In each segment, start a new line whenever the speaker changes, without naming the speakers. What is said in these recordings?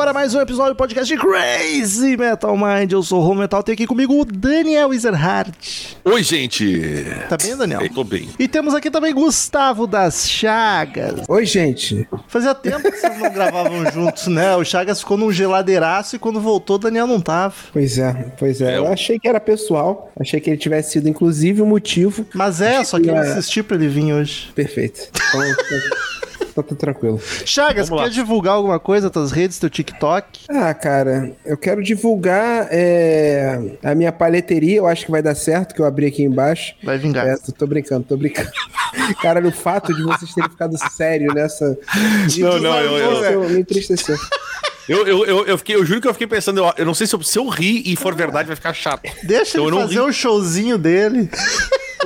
agora mais um episódio do podcast de Crazy Metal Mind. Eu sou o Home Metal, tem aqui comigo o Daniel Ezerhardt.
Oi, gente.
Tá bem, Daniel?
Eu tô bem.
E temos aqui também Gustavo das Chagas.
Oi, gente.
Fazia tempo que vocês não gravavam juntos, né? O Chagas ficou num geladeiraço e quando voltou, o Daniel não tava.
Pois é, pois é.
É,
Eu
o-
achei que era pessoal. Achei que ele tivesse sido, inclusive, o motivo.
Mas é, só que eu
É.
insisti pra ele vir hoje.
Perfeito. Então, tá, tudo tranquilo.
Chagas,
Vamos lá.
quer divulgar alguma coisa, tuas redes, teu TikTok?
Ah, cara, eu quero divulgar é, a minha palheteria. Eu acho que vai dar certo, que eu abri aqui embaixo.
Vai vingar.
É, tô brincando, tô brincando. Cara, o fato de vocês terem ficado sério nessa.
Não, não, eu- eu-
eu- Me entristeceu.
Eu, eu, eu, eu fiquei, eu juro que eu fiquei pensando, eu, eu não sei se eu, se eu rir e for verdade vai ficar chato.
Deixa
Então
ele
eu não
fazer
ri.
o showzinho dele.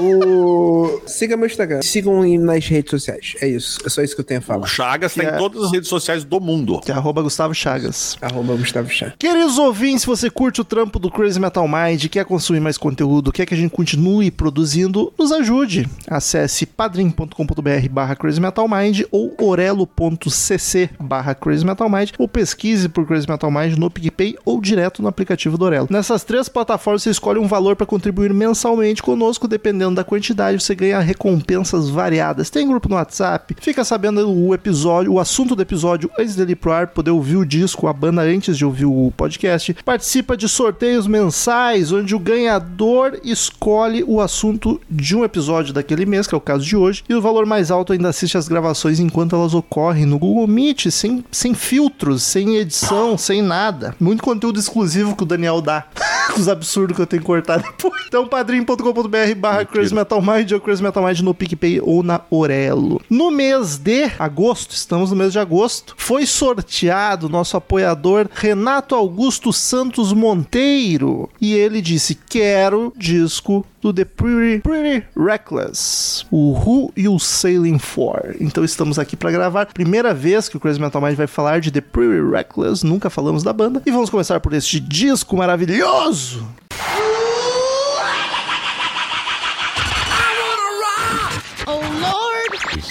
O... Siga meu Instagram. Sigam nas redes sociais. É isso. É só isso que eu tenho a
O
falar.
Chagas tá
Que é-
em todas as redes sociais do mundo.
Que é arroba Gustavo Chagas.
Arroba Gustavo Chá.
Queridos ouvintes, se você curte o trampo do Crazy Metal Mind, quer consumir mais conteúdo, quer que a gente continue produzindo, nos ajude. Acesse padrim.com.br barra Crazy Metal Mind ou orelo.cc barra Crazy Metal Mind ou pesquise por Crazy Metal Mind no PicPay ou direto no aplicativo do Orelo. Nessas três plataformas você escolhe um valor para contribuir mensalmente conosco, dependendo da quantidade, você ganha recompensas variadas. Tem grupo no WhatsApp, fica sabendo o episódio, o assunto do episódio antes dele ir pro ar, poder ouvir o disco, a banda antes de ouvir o podcast. Participa de sorteios mensais, onde o ganhador escolhe o assunto de um episódio daquele mês, que é o caso de hoje, e o valor mais alto ainda assiste as gravações enquanto elas ocorrem no Google Meet, sem, sem filtros, sem edição, sem nada. Muito conteúdo exclusivo que o Daniel dá. Os absurdos que eu tenho que cortar depois. Então, padrim.com.br barra Crazy Metal Mind ou Crazy Metal Mind no PicPay ou na Orelo. No mês de agosto, estamos no mês de agosto, foi sorteado nosso apoiador Renato Augusto Santos Monteiro. E ele disse: Quero disco do The Pretty, Pretty Reckless, o Who You Sailing For. Então estamos aqui para gravar. Primeira vez que o Crazy Metal Mind vai falar de The Pretty Reckless, nunca falamos da banda. E vamos começar por este disco maravilhoso.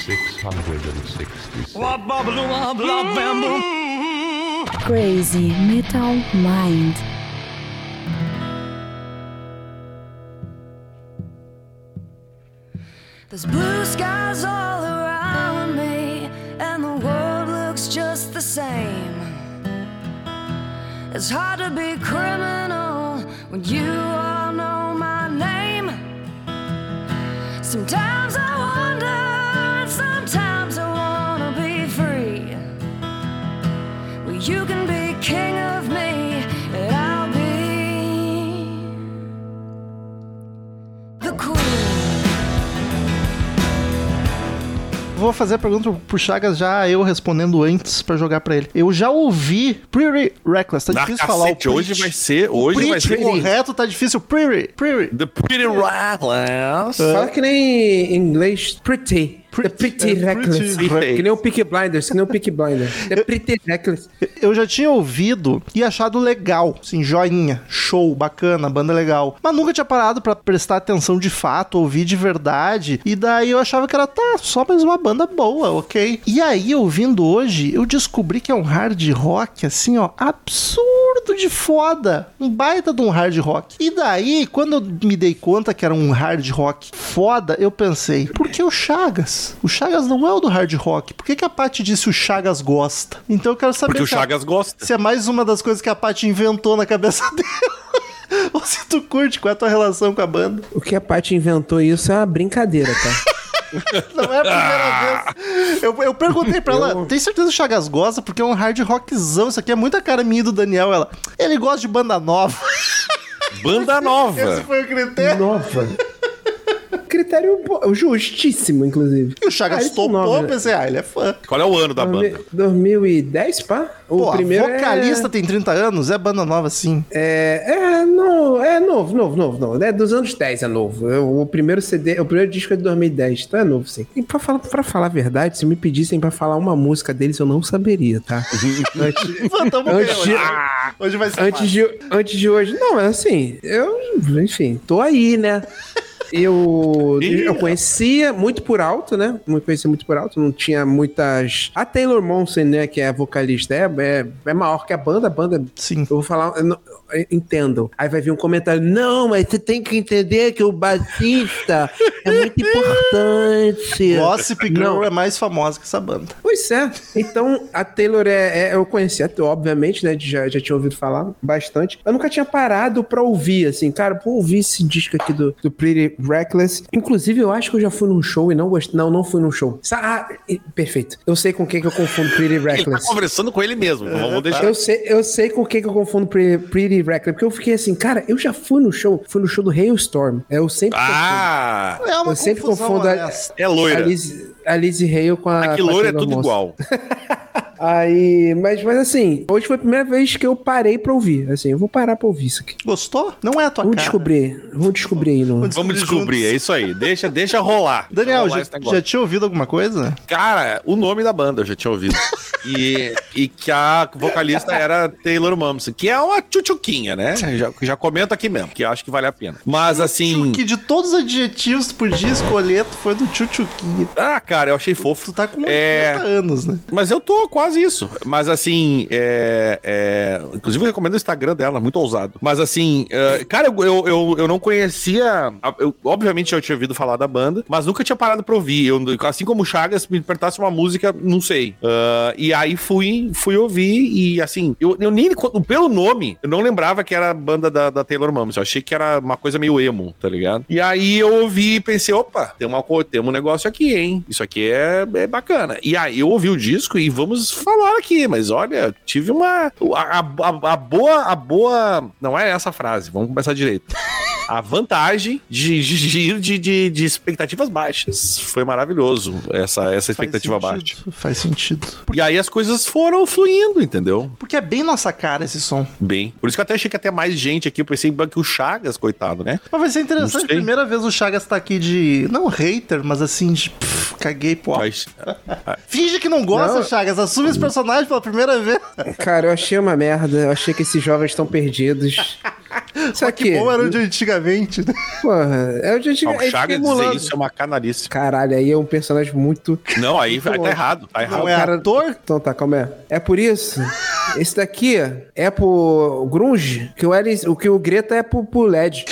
666. Mm-hmm.
Crazy Metal Mind.
There's blue skies all around me, and the world looks just the same. It's hard to be criminal when you all know my name. Sometimes I wonder, and sometimes I wanna be free. Well, you can be king of me, and I'll be the queen.
Vou fazer a pergunta pro Chagas já eu respondendo antes pra jogar pra ele. Eu já ouvi Pretty Reckless. Tá
Na
difícil falar o
cacete, hoje
pretty.
vai ser, hoje vai
Pretty
ser
correto, tá difícil. Pretty, pretty.
The Pretty Reckless.
Fala que nem em inglês pretty. The pretty
é,
reckless.
pretty
Que nem o Peaky Blinders, que nem o Peaky Blinders. The pretty reckless.
Eu já tinha ouvido e achado legal, assim, joinha, show, bacana, banda legal. Mas nunca tinha parado pra prestar atenção de fato, ouvir de verdade. E daí eu achava que era, tá, só mais uma banda boa, ok? E aí, ouvindo hoje, eu descobri que é um hard rock, assim, ó, absurdo de foda. Um baita de um hard rock. E daí, quando eu me dei conta que era um hard rock foda, eu pensei, por que o Chagas? O Chagas não é o do hard rock. Por que, que a Paty disse o Chagas gosta? Então eu quero saber
Porque o
se a-
Chagas gosta.
se é mais uma das coisas que a Paty inventou na cabeça dela. Ou se tu curte, qual é a tua relação com a banda?
O que a Paty inventou isso é uma brincadeira, tá?
Não é a primeira vez. Eu, eu perguntei pra ela, tem certeza que o Chagas gosta? Porque é um hard rockzão. Isso aqui é muita cara minha do Daniel. Ela, ele gosta de banda nova.
Banda
Esse
nova.
foi o critério.
Nova. Critério justíssimo, inclusive.
E o Chagas
Ah,
topou, pensei, ah, ele é fã.
Qual é o ano da
Dormi-
banda?
2010, pá? O
Pô,
primeiro
a vocalista
é...
tem 30 anos, é banda nova sim.
É, é, não, é novo, novo, novo, novo. É dos anos 10, é novo. Eu- o primeiro CD, o primeiro disco é de 2010, então é novo, sim. E pra falar, pra falar a verdade, se me pedissem pra falar uma música deles, eu não saberia, tá? antes,
Pô,
Antes de-
hoje. Hoje vai ser
antes, de, antes de hoje, não, mas assim, eu, enfim, tô aí, né? Eu, eu conhecia muito por alto, né? Eu conhecia muito por alto, não tinha muitas. A Taylor Monson, né, que é a vocalista, é, é, é maior que a banda. A banda
Sim.
eu vou falar, eu não- eu entendo. Aí vai vir um comentário: não, mas você tem que entender que o baixista é muito importante.
Gossip Girl
Não.
é mais famosa que essa banda.
Pois é. Então, a Taylor é, é- eu conhecia, obviamente, né? Já, já tinha ouvido falar bastante. Eu nunca tinha parado pra ouvir, assim, cara, pô, ouvir esse disco aqui do, do Pretty Reckless. Inclusive, eu acho que eu já fui num show e não gostei. Não, não fui num show. Sa- Ah, perfeito. Eu sei com quem que eu confundo Pretty
Ele tá
Reckless.
conversando com ele mesmo. Vamos deixar.
Eu sei, eu sei com quem que eu confundo Pretty, Pretty Reckless, porque eu fiquei assim, cara, eu já fui no show, fui no show do Hailstorm. Eu sempre
Ah!
É uma
Eu sempre confundo a-.
É
confundo a
loira.
Liz, a Lizzie Hale com a.
Aqui loira é tudo igual.
Aí, mas, mas assim, hoje foi a primeira vez que eu parei pra ouvir. Assim, eu vou parar pra ouvir isso aqui.
Gostou? Não é a tua
Vamos
cara.
descobrir, vamos descobrir aí no.
Vamos descobrir, é isso aí. Deixa, deixa rolar.
Daniel,
Rolar
já, já tinha ouvido alguma coisa?
Cara, o nome da banda eu já tinha ouvido. E, e que a vocalista era Taylor Momsen, que é uma tchutchuquinha, né? Já, já comento aqui mesmo, que eu acho que vale a pena. Mas assim.
Que de todos os adjetivos que podia escolher, tu foi do tchutchuquinha.
Ah, cara, eu achei fofo.
Tu tá com
É.
80 anos, né?
Mas eu tô quase isso. Mas assim, é, é, inclusive eu recomendo o Instagram dela, muito ousado. Mas assim, é, cara, eu, eu, eu, não conhecia. eu- obviamente eu tinha ouvido falar da banda, mas nunca tinha parado pra ouvir. Eu, assim como o Chagas me perguntasse uma música, não sei. Ah, e aí fui, fui ouvir e assim, eu, eu nem. Pelo nome, eu não lembrava que era a banda da, da Taylor Mames. Eu achei que era uma coisa meio emo, tá ligado? E aí eu ouvi e pensei, opa, tem, uma, tem um negócio aqui, hein? Isso aqui é, é bacana. E aí eu ouvi o disco e vamos falar aqui, mas olha, tive uma. A, a- a- a boa. A boa. Não é essa frase, vamos começar direito. A vantagem de, de, de ir de, de, de expectativas baixas. Foi maravilhoso essa, essa expectativa
faz
baixa.
sentido, Faz sentido.
E aí as coisas foram fluindo, entendeu?
Porque é bem nossa cara esse som.
Bem. Por isso que eu até achei que ia ter mais gente aqui. Eu pensei que o Chagas, coitado, né?
Mas vai ser
Não
interessante. Primeira vez o Chagas tá aqui de. Não hater, mas assim, de. pff, caguei, pô.
Mas-
Finge que não gosta,
Não.
Chagas. Assume esse personagem pela primeira vez.
Cara, eu achei uma merda. Eu achei que esses jovens estão perdidos. Aqui.
Que bom era o de antigamente, né?
Porra, é o de
Não, o
é
Chagas dizer isso é uma canalice.
Caralho, aí é um personagem muito.
Não, aí vai tá errado. Tá errado.
Não é
cara-
ator?
Então tá, calma aí. É por isso. Esse daqui é pro Grunge, que o, Alice, o que o Greta é pro, pro LED.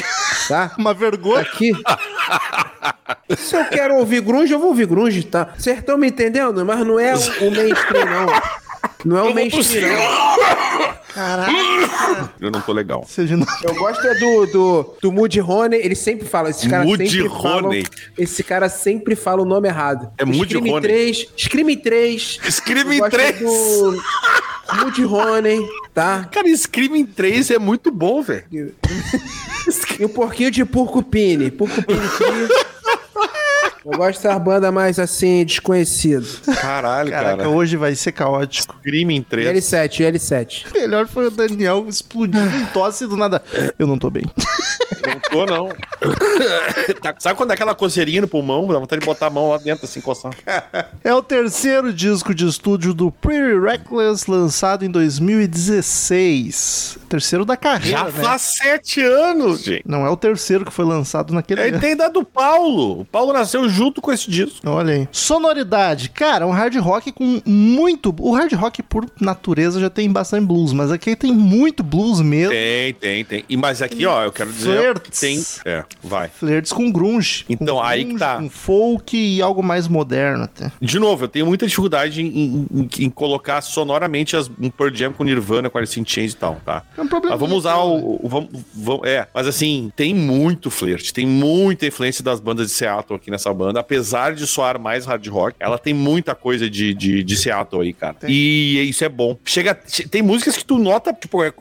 Tá?
Uma vergonha.
Aqui. Se eu quero ouvir grunge, eu vou ouvir grunge, tá? Vocês estão me entendendo? Mas não é o, o mainstream, não. Não é o mainstream, não.
Caraca.
Eu não tô legal.
Seja não.
Eu gosto é do, do, do Moody Honey, ele sempre fala, esses caras
Moody
sempre falam,
Honey.
esse cara sempre fala o nome errado.
É Moody
Scream
Honey.
3, Scream 3.
Scream
Eu gosto
3.
Honey, tá?
Cara, Screaming 3 é muito bom, velho.
E um porquinho de Porcupine, Porcupine 3. Eu gosto dessas bandas mais assim, desconhecido.
Caralho,
Caraca,
cara.
hoje vai ser caótico.
Screaming 3.
L7, L7.
Melhor foi o Daniel explodir em tosse do nada. Eu não tô bem.
Não tô, não. Tá- Sabe quando é aquela coceirinha no pulmão? Dá vontade de botar a mão lá dentro, assim, coçar.
É o terceiro disco de estúdio do Pretty Reckless, lançado em 2016. Terceiro da carreira,
Já
né?
faz sete anos, gente.
Não é o terceiro que foi lançado naquele
Aí
ano.
tem da do Paulo. O Paulo nasceu junto com esse disco.
Olha aí. Sonoridade. Cara, um hard rock com muito... O hard rock, por natureza, já tem bastante blues, mas aqui tem muito blues mesmo.
Tem, tem, tem. E, mas aqui, ó, eu quero dizer
Flirts.
tem, é, Vai.
Flertes com grunge.
Então,
com
aí que tá.
Com folk e algo mais moderno até.
De novo, eu tenho muita dificuldade em, em- em- colocar sonoramente as, um Pearl Jam com Nirvana, com Alice in Chains e tal, tá?
É um problema.
Mas vamos usar o. o- vamos, vamos- é, mas assim, tem muito flerte, tem muita influência das bandas de Seattle aqui nessa banda. Apesar de soar mais hard rock, ela tem muita coisa de, de, de Seattle aí, cara. E isso é bom. Chega. che- Tem músicas que tu nota, tipo, é,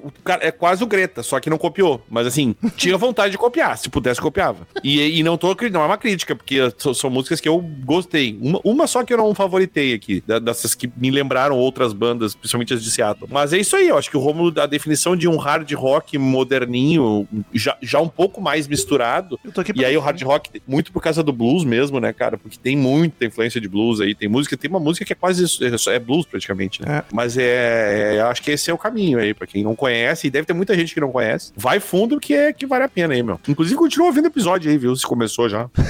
é quase o Greta, só que não copiou. Mas assim, tinha vontade de copiar. Se pudesse, copiava. E, e não tô não é uma crítica, porque são, são músicas que eu gostei. Uma, uma só que eu não favoritei aqui, dessas que me lembraram outras bandas, principalmente as de Seattle. Mas é isso aí, eu acho que o Romulo, a definição de um hard rock moderninho, já, já um pouco mais misturado.
Eu tô aqui
E aí o hard rock, muito por causa do blues mesmo, né, cara? Porque tem muita influência de blues aí. Tem música, tem uma música que é quase isso, é, é blues praticamente, né?
É.
Mas é, é- acho que esse é o caminho aí, pra quem não conhece, e deve ter muita gente que não conhece. Vai fundo que é que vale a pena aí, meu. Inclusive, continua ouvindo o episódio aí, viu? Se começou já.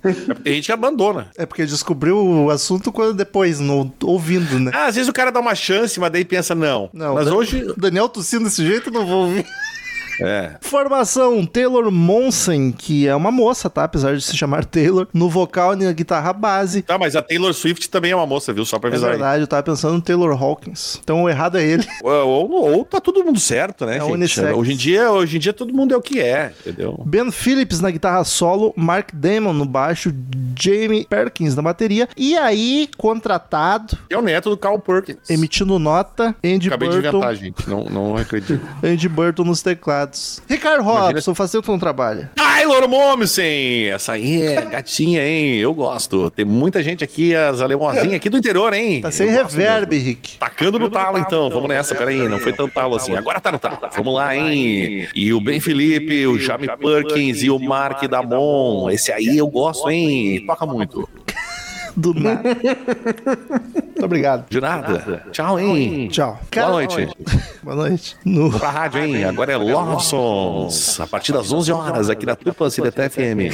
É porque tem gente abandona.
É porque descobriu o assunto quando depois, no, ouvindo, né?
Ah, às vezes o cara dá uma chance, mas daí pensa, não.
Não,
mas
Dan-
hoje.
Daniel tossindo desse jeito, eu não vou ouvir.
É.
Formação Taylor Monsen, que é uma moça, tá? Apesar de se chamar Taylor, no vocal e na guitarra base.
Tá, mas a Taylor Swift também é uma moça, viu? Só pra
É
avisar aí.
verdade, eu tava pensando no Taylor Hawkins. Então o errado é ele.
Ou, ou, ou tá todo mundo certo, né,
É
gente?
unissex.
Hoje em, dia, hoje em dia todo mundo é o que é, entendeu?
Ben Phillips na guitarra solo, Mark Damon no baixo, Jamie Perkins na bateria. E aí, contratado,
É o neto do Carl Perkins.
emitindo nota, Andy
Acabei de
Burton.
inventar, gente. Não, não acredito.
Andy Burton nos teclados. Ricardo Robson, faz tempo que não trabalha.
Taylor Momsen! Essa aí é gatinha, hein? Eu gosto. Tem muita gente aqui, as alemãozinhas aqui do interior, hein?
Tá sem reverb,
mesmo.
Rick.
Tacando no talo, então. Vamos nessa, peraí. Não foi tão talo assim. Agora tá no talo. Vamos lá, hein? E o Ben Felipe, o Jamie Perkins e o Mark Damon. Esse aí eu gosto, hein? Toca muito.
Do nada. Muito obrigado.
De nada. Tchau, hein?
Tchau.
Boa noite.
Boa noite. No...
Pra rádio, hein? Agora é Love Songs. A partir das 11 horas, aqui na Tupa CDT FM.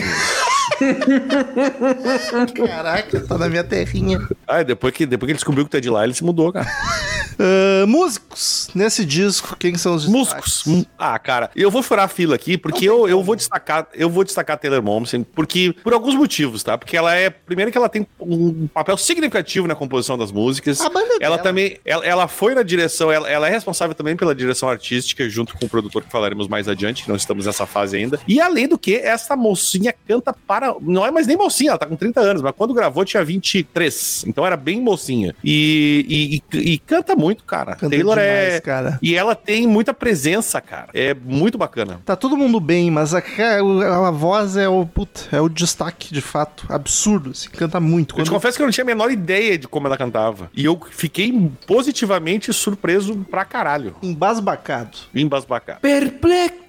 Caraca, tá na minha terrinha.
Ah, depois que, depois que ele descobriu que tá de lá, ele se mudou, cara.
Ah, músicos. Nesse disco, quem são os
Músicos. Hum, Ah, cara, eu vou furar a fila aqui, porque eu, eu vou destacar, eu vou destacar a Taylor Momsen, porque por alguns motivos, tá? Porque ela é, primeiro que ela tem um papel significativo na composição das músicas.
A banda
ela
dela.
também, ela, ela foi na direção, ela, ela é responsável também pela direção artística, junto com o produtor que falaremos mais adiante, que não estamos nessa fase ainda. E além do que, essa mocinha canta para, não é mais nem mocinha, ela tá com 30 anos, mas quando gravou tinha 23, então era bem mocinha. E, e, e- e canta muito, cara.
Canta
Taylor
demais,
é,
cara.
e ela tem muita presença, cara. É muito bacana.
Tá todo mundo bem, mas a, a, a voz é o, puta, é o destaque, de fato. Absurdo, assim, canta muito.
Eu te
Quando-
confesso que eu não tinha a menor ideia de como ela cantava. E eu fiquei positivamente surpreso pra caralho.
Embasbacado.
Embasbacado.
Perplexo.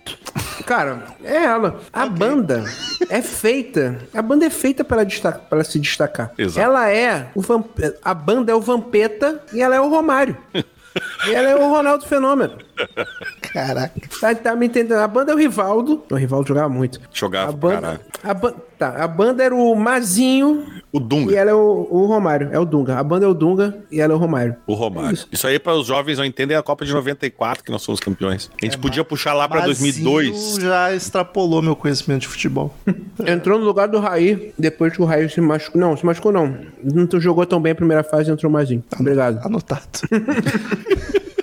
Cara, é ela. A banda é feita. A banda é feita para, destacar, para se destacar.
Exato.
Ela é o Vamp... A banda é o Vampeta e ela é o Romário. e ela é o Ronaldo Fenômeno.
Caraca.
Tá, tá me entendendo? A banda é o Rivaldo. O Rivaldo jogava muito.
Jogava
A banda,
caralho.
a, ban- tá, a banda era o Mazinho
O
e
Dunga.
ela é o, o Romário. É o Dunga. A banda é o Dunga e ela é o Romário.
O Romário.
Isso.
Isso aí para os jovens não entendem é a Copa de 94 que nós somos campeões. A gente
É,
podia puxar lá pra
Mazinho
2002.
já extrapolou meu conhecimento de futebol.
Entrou no lugar do Raí, depois que o Raí se machucou. Não, se machucou não. Não jogou tão bem a primeira fase, entrou o Mazinho. Obrigado.
Anotado.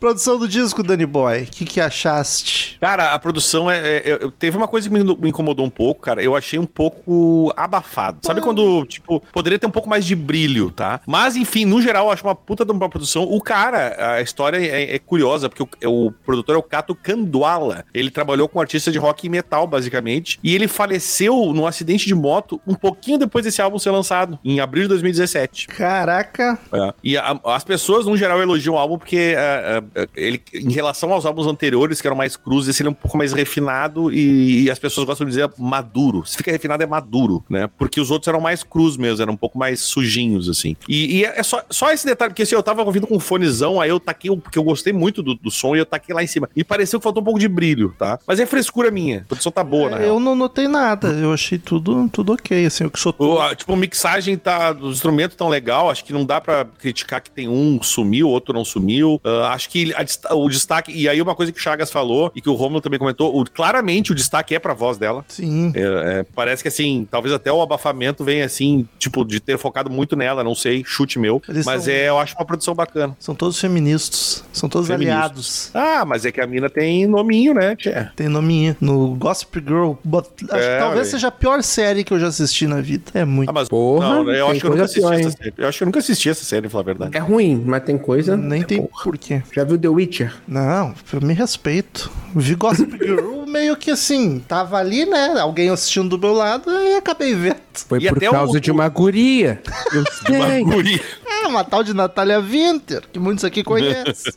Produção do disco, Danny Boy. O que, que achaste?
Cara, a produção é, é- é- Teve uma coisa que me, me incomodou um pouco, cara. Eu achei um pouco abafado. Sabe quando, tipo, poderia ter um pouco mais de brilho, tá? Mas, enfim, no geral, eu acho uma puta de uma produção. O cara, a história é, é curiosa, porque o, o produtor é o Kato Kanduala. Ele trabalhou com artista de rock e metal, basicamente. E ele faleceu num acidente de moto um pouquinho depois desse álbum ser lançado, em abril de 2017.
Caraca.
É. E a- as pessoas, no geral, elogiam o álbum porque é, é, ele, em relação aos álbuns anteriores, que eram mais crus, esse ele é um pouco mais refinado e, e as pessoas gostam de dizer maduro. Se fica refinado, é maduro, né? Porque os outros eram mais crus mesmo, eram um pouco mais sujinhos, assim. E, e é só, só esse detalhe, porque assim, eu tava ouvindo com um fonezão, aí eu taquei, porque eu gostei muito do, do som e eu taquei lá em cima. E pareceu que faltou um pouco de brilho, tá? Mas é frescura minha. A produção tá boa, real.
Eu não notei nada. Eu achei tudo, tudo ok, assim. Eu que sou
O, tipo, a mixagem tá, dos instrumentos tão legal, acho que não dá pra criticar que tem um sumiu, outro não sumiu. Ah, acho que que a o destaque. E aí, uma coisa que o Chagas falou e que o Romulo também comentou: o- claramente o destaque é pra voz dela.
Sim.
É, é, parece que assim, talvez até o abafamento venha assim, tipo, de ter focado muito nela, não sei, chute meu.
Eles
mas
são-
é, eu acho uma produção bacana.
São todos feministas. São todos
Feministas.
aliados.
Ah, mas é que a mina tem nominho, né, Tchê?
Tem nominho. No Gossip Girl. but-
É,
talvez seja a pior série que eu já assisti na vida. É muito.
Ah, mas
Porra,
não, eu
tem
acho que eu nunca assisti
pior,
essa série. Eu acho que eu nunca assisti essa série, pra falar a verdade.
É ruim, mas tem coisa.
Nem tem
Porra.
porquê.
Já viu The Witcher?
Não, eu me respeito. Vi Gossip Girl meio que assim, tava ali, né? Alguém assistindo do meu lado e acabei vendo.
Foi
E
por causa
o-
de uma guria. Eu sei.
Guri.
É, uma tal de Natália Winter, que muitos aqui conhecem.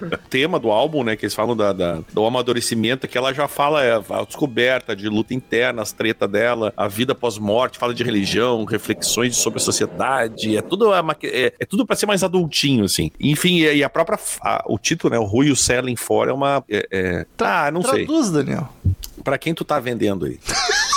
O tema do álbum, né, que eles falam da, da- do amadurecimento, que ela já fala é, a descoberta de luta interna, as treta dela, a vida pós-morte, fala de religião, reflexões sobre a sociedade, é tudo, uma- é, é tudo para ser mais adultinho, assim. Enfim, e, e a própria, a- o título, né, o Rui e o Selling For é uma, é, é, ah, não sei,
Traduz, Daniel.
Pra quem tu tá vendendo aí?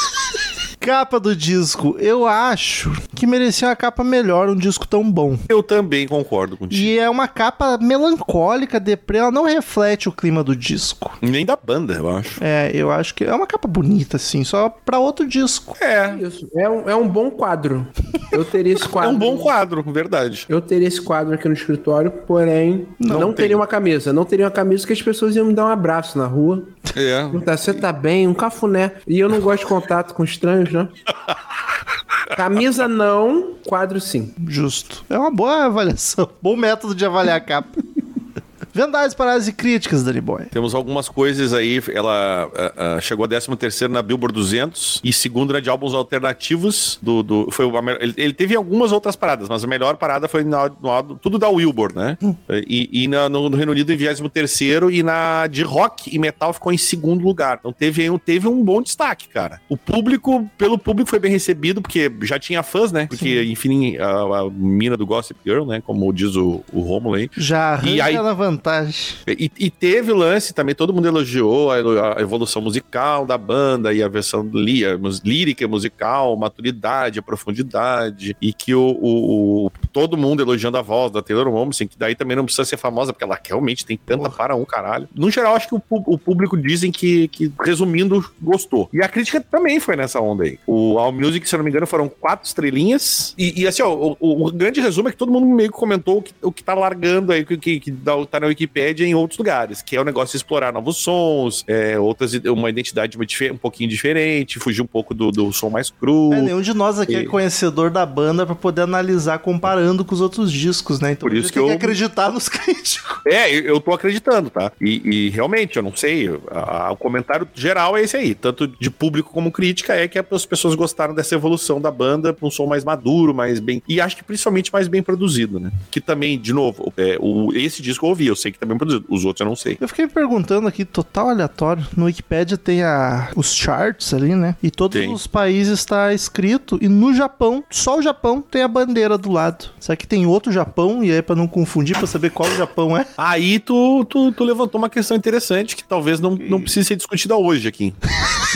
Capa do disco. Eu acho que merecia uma capa melhor, um disco tão bom.
Eu também concordo contigo.
E é uma capa melancólica, deprê, ela não reflete o clima do disco.
Nem da banda, eu acho.
É, eu acho que é uma capa bonita, assim, só pra outro disco.
É,
Isso. É um, é um bom quadro. Eu teria esse
é
quadro.
um bom quadro, verdade.
Eu teria esse quadro aqui no escritório, porém, não,
Não
teria uma camisa. Não teria uma camisa que as pessoas iam me dar um abraço na rua.
É.
Perguntar, você tá bem? Um cafuné. E eu não gosto de contato com estranhos, né? Camisa não, quadro sim.
Justo. É uma boa avaliação. Bom método de avaliar a capa. Vendagens, paradas e críticas, Danny Boy.
Temos algumas coisas aí. Ela ah, ah, chegou a 13 na Billboard 200 e segunda na de álbuns alternativos. Do, do, foi o, ele, ele teve algumas outras paradas, mas a melhor parada foi na, no, tudo da Wilbur, né? E, e na- no, no Reino Unido em 23 e na de rock e metal ficou em segundo lugar. Então teve, um- teve um bom destaque, cara. O público, pelo público, foi bem recebido, porque já tinha fãs, né? Porque, enfim, a, a mina do Gossip Girl, né? Como diz o, o Romulo aí.
Já arranca
E aí-
na vantagem.
E, e teve o lance também, todo mundo elogiou a, a evolução musical da banda e a versão lí- a lírica musical, maturidade, a profundidade, e que o, o- o- todo mundo elogiando a voz da Taylor Momsen, que daí também não precisa ser famosa, porque ela realmente tem tanta para um caralho. No geral, acho que o, o público dizem que, que, resumindo, gostou. E a crítica também foi nessa onda aí. O All Music, se eu não me engano, foram quatro estrelinhas, e, e assim, ó, o, grande resumo é que todo mundo meio que comentou o que, o que tá largando aí, que, que, que tá na Wikipédia em outros lugares, que é o negócio de explorar novos sons, é, outras, uma identidade uma um pouquinho diferente, fugir um pouco do, do som mais cru.
É, nenhum de nós aqui é
E-
conhecedor da banda pra poder analisar comparando com os outros discos, né? Então
Por isso que
tem que
eu-
acreditar nos críticos.
É, eu, eu tô acreditando, tá? E, e realmente, eu não sei, a- a- o comentário geral é esse aí, tanto de público como crítica, é que as pessoas gostaram dessa evolução da banda pra um som mais maduro, mais bem. E acho que principalmente mais bem produzido, né? Que também, de novo, é, o, esse disco eu ouvi, eu sei que tá bem produzido, os outros eu não sei.
Eu fiquei me perguntando aqui, total aleatório. No Wikipedia tem a, os charts ali, né? E todos
Tem.
os países está escrito. E no Japão, só o Japão tem a bandeira do lado. Será que tem outro Japão? E aí, pra não confundir, pra saber qual Japão é?
Aí tu, tu, tu levantou uma questão interessante que talvez não, não precise ser discutida hoje aqui.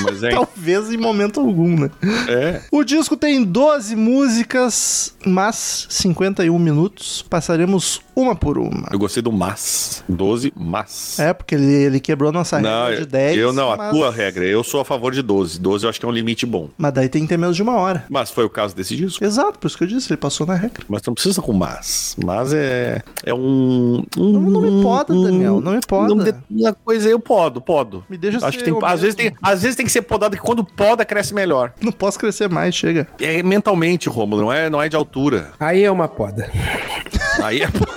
Mas é.
Talvez em momento algum, né?
é.
O disco tem 12 músicas, mas 51 minutos. Passaremos uma por uma.
Eu gostei do mas. 12, mas.
É, porque ele, ele quebrou nossa
Não,
regra de 10.
eu não, a
mas-
tua regra. Eu sou a favor de 12. 12 eu acho que é um limite bom.
Mas daí tem que ter menos de uma hora.
Mas foi o caso desse disco.
Exato, por isso que eu disse, ele passou na regra.
Mas tu não precisa com mas. Mas é. É um. um
Não, não me poda, Daniel, não me poda.
Não de- Uma coisa eu podo, podo.
Me deixa
Acho
ser
que tem, às, vezes tem, às vezes tem que ser podado, que quando poda, cresce melhor.
Não posso crescer mais, chega.
É mentalmente, Rômulo, não é, não é de altura.
Aí é uma poda.
Aí é,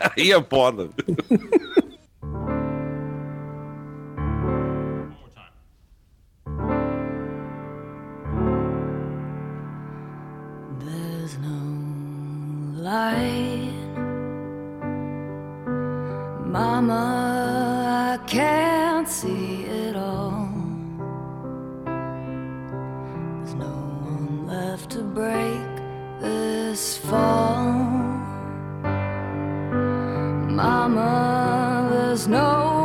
aí é poda.
There's no light. Mama, I can't see it all. There's no one left to break this fall. Mama, there's no one at all.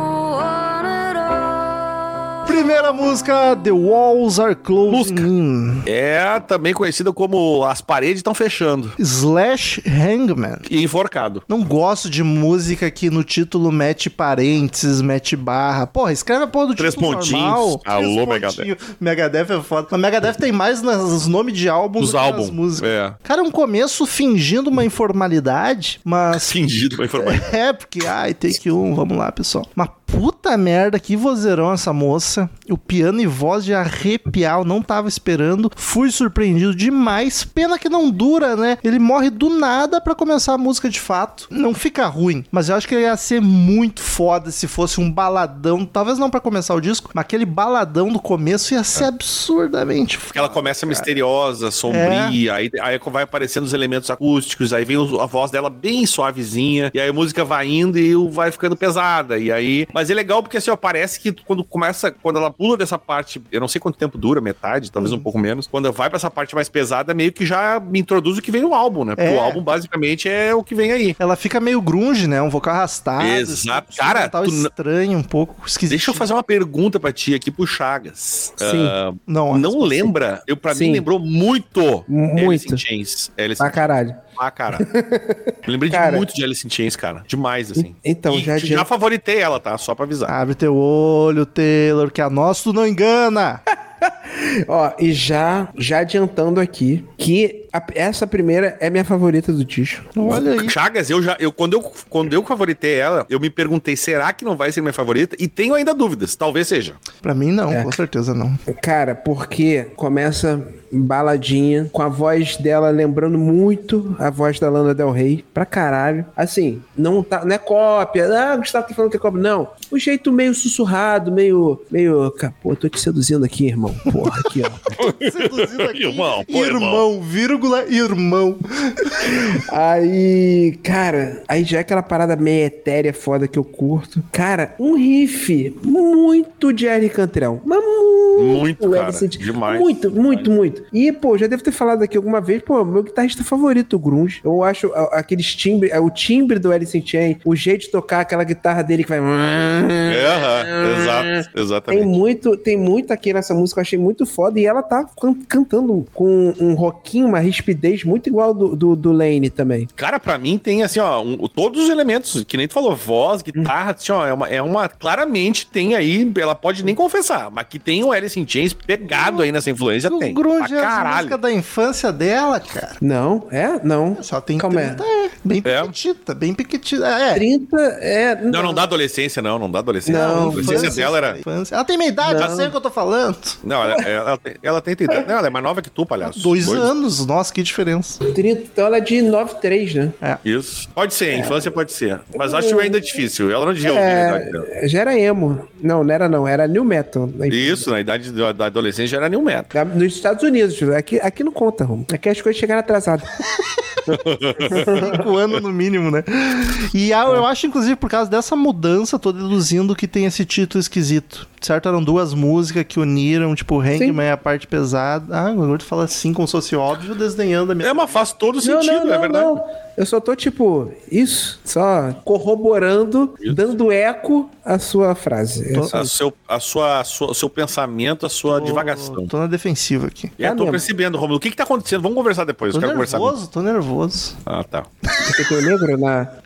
Primeira música, The Walls Are Closing In.
É também conhecida como As Paredes Estão Fechando.
Slash Hangman.
E enforcado.
Não gosto de música que no título mete parênteses, mete barra. Porra, escreve a porra do
Três
título
pontinhos.
normal.
Alô,
pontinhos. Megadeth é foda. Mas Megadeth tem mais nos nomes de álbum
Os
do que nas
álbuns.
músicas.
É.
Cara, um começo fingindo uma informalidade, mas
Fingido, vai informar.
é, porque, ai, take um, vamos lá, pessoal. Uma puta merda, que vozeirão essa moça. O piano e voz de arrepiar, eu não tava esperando. Fui surpreendido demais. Pena que não dura, né? Ele morre do nada pra começar a música de fato. Não fica ruim, mas eu acho que ele ia ser muito foda se fosse um baladão. Talvez não pra começar o disco, mas aquele baladão do começo ia ser absurdamente
Porque ela começa misteriosa, sombria, aí, aí vai aparecendo os elementos acústicos, aí vem a voz dela bem suavezinha, e aí a música vai indo e vai ficando pesada. E aí. Mas é legal porque assim, ó, parece que quando começa, quando ela pula dessa parte, eu não sei quanto tempo dura, metade, talvez um pouco menos. Quando vai pra essa parte mais pesada, meio que já me introduz o que vem no álbum, né? Porque
É.
o álbum basicamente é o que vem aí.
Ela fica meio grunge, né? Um vocal arrastado.
Exato.
assim,
Cara, n-
estranho, um pouco esquisito.
Deixa eu fazer uma pergunta pra ti aqui pro Chagas.
Sim.
Ah,
Não,
não
resposta-
lembra? Eu, pra
Sim.
mim lembrou muito.
Muito.
Alice in Chains. Alice
Pra caralho.
Ah, cara. Lembrei de
Cara.
muito de Alice in Chains, cara. Demais, assim.
Então,
E
já
já,
adianta-
favoritei ela, tá? Só pra avisar.
Abre teu olho, Taylor, que a tu não engana.
Ó, e já, já adiantando aqui que a- essa primeira é minha favorita do Ticho.
Olha aí.
Chagas, eu já. Eu, quando, eu, quando eu favoritei ela, eu me perguntei: será que não vai ser minha favorita? E tenho ainda dúvidas. Talvez seja.
Pra mim, não,
É.
com certeza não.
Cara, porque começa baladinha, com a voz dela lembrando muito a voz da Lana Del Rey, pra caralho. Assim, não, tá, não é cópia, ah, Gustavo tá falando que é cópia. Não, o jeito meio sussurrado, meio, meio, pô, eu tô te seduzindo aqui, irmão. Porra, aqui, ó.
Seduzido aqui.
Irmão, pô,
irmão, vírgula, irmão.
Aí, cara, aí já é aquela parada meio etérea foda que eu curto. Cara, um riff muito de Eric Cantrell. Mas muito,
Muito, cara, demais.
Muito, muito, muito. E, pô, já devo ter falado aqui alguma vez, pô, meu guitarrista favorito, o Grunge. Eu acho aqueles timbre, o timbre do Alice in Chains, o jeito de tocar aquela guitarra dele que vai...
É, exato,
Tem
exatamente.
muito, tem muito aqui nessa música, eu achei muito foda. E ela tá can- cantando com um rockinho, uma rispidez muito igual do, do, do Lane também.
Cara, pra mim tem assim, ó, um- todos os elementos, que nem tu falou, voz, guitarra, assim, ó, é uma, é uma. Claramente tem aí, ela pode nem confessar, mas que tem o Alice in Chains pegado aí nessa influência, tem.
grunge
Pra
é a
caralho.
música da infância dela, cara.
Não, é? Não.
Só tem
Calma
30, é. Bem
É.
pequitita, bem pequitita. É.
30 é.
Não, não dá adolescência, não, não dá adolescência.
Não,
a adolescência
Infância,
dela era.
infância. Ela tem minha idade, eu
Não.
sei o que eu tô falando.
Não, ela, ela, tem- ela tem idade. Não, ela é mais nova que tu, palhaço.
Dois anos, nossa, que diferença.
30, então ela é de 93, né?
Isso. Pode ser, a infância pode ser. Mas acho ainda difícil. Ela não devia ouvir a idade.
É, já era emo. Não, não era não, era new metal.
Isso, na idade da da adolescência já era new metal.
Nos Estados Unidos, aqui, aqui não conta, Romo. Aqui as coisas chegaram atrasadas.
Cinco anos no mínimo, né? E a- eu acho, inclusive, por causa dessa mudança, tô deduzindo que tem esse título esquisito. Certo? Eram duas músicas que uniram, tipo, Hangman é a parte pesada. Ah, agora tu fala assim, como se fosse óbvio, desdenhando a minha.
É, mas faz todo
Não,
sentido,
não, não,
é verdade.
não. Eu só tô, tipo, isso, só corroborando, dando eco à sua frase. É
A
isso.
seu, a sua, a sua- o seu pensamento, a sua divagação.
Tô na defensiva aqui.
É,
Tá
tô
mesmo.
percebendo, Romulo. O que que tá acontecendo? Vamos conversar depois.
Tô
eu quero conversar.
nervoso, tô nervoso.
Ah, tá.
Porque tem negro na.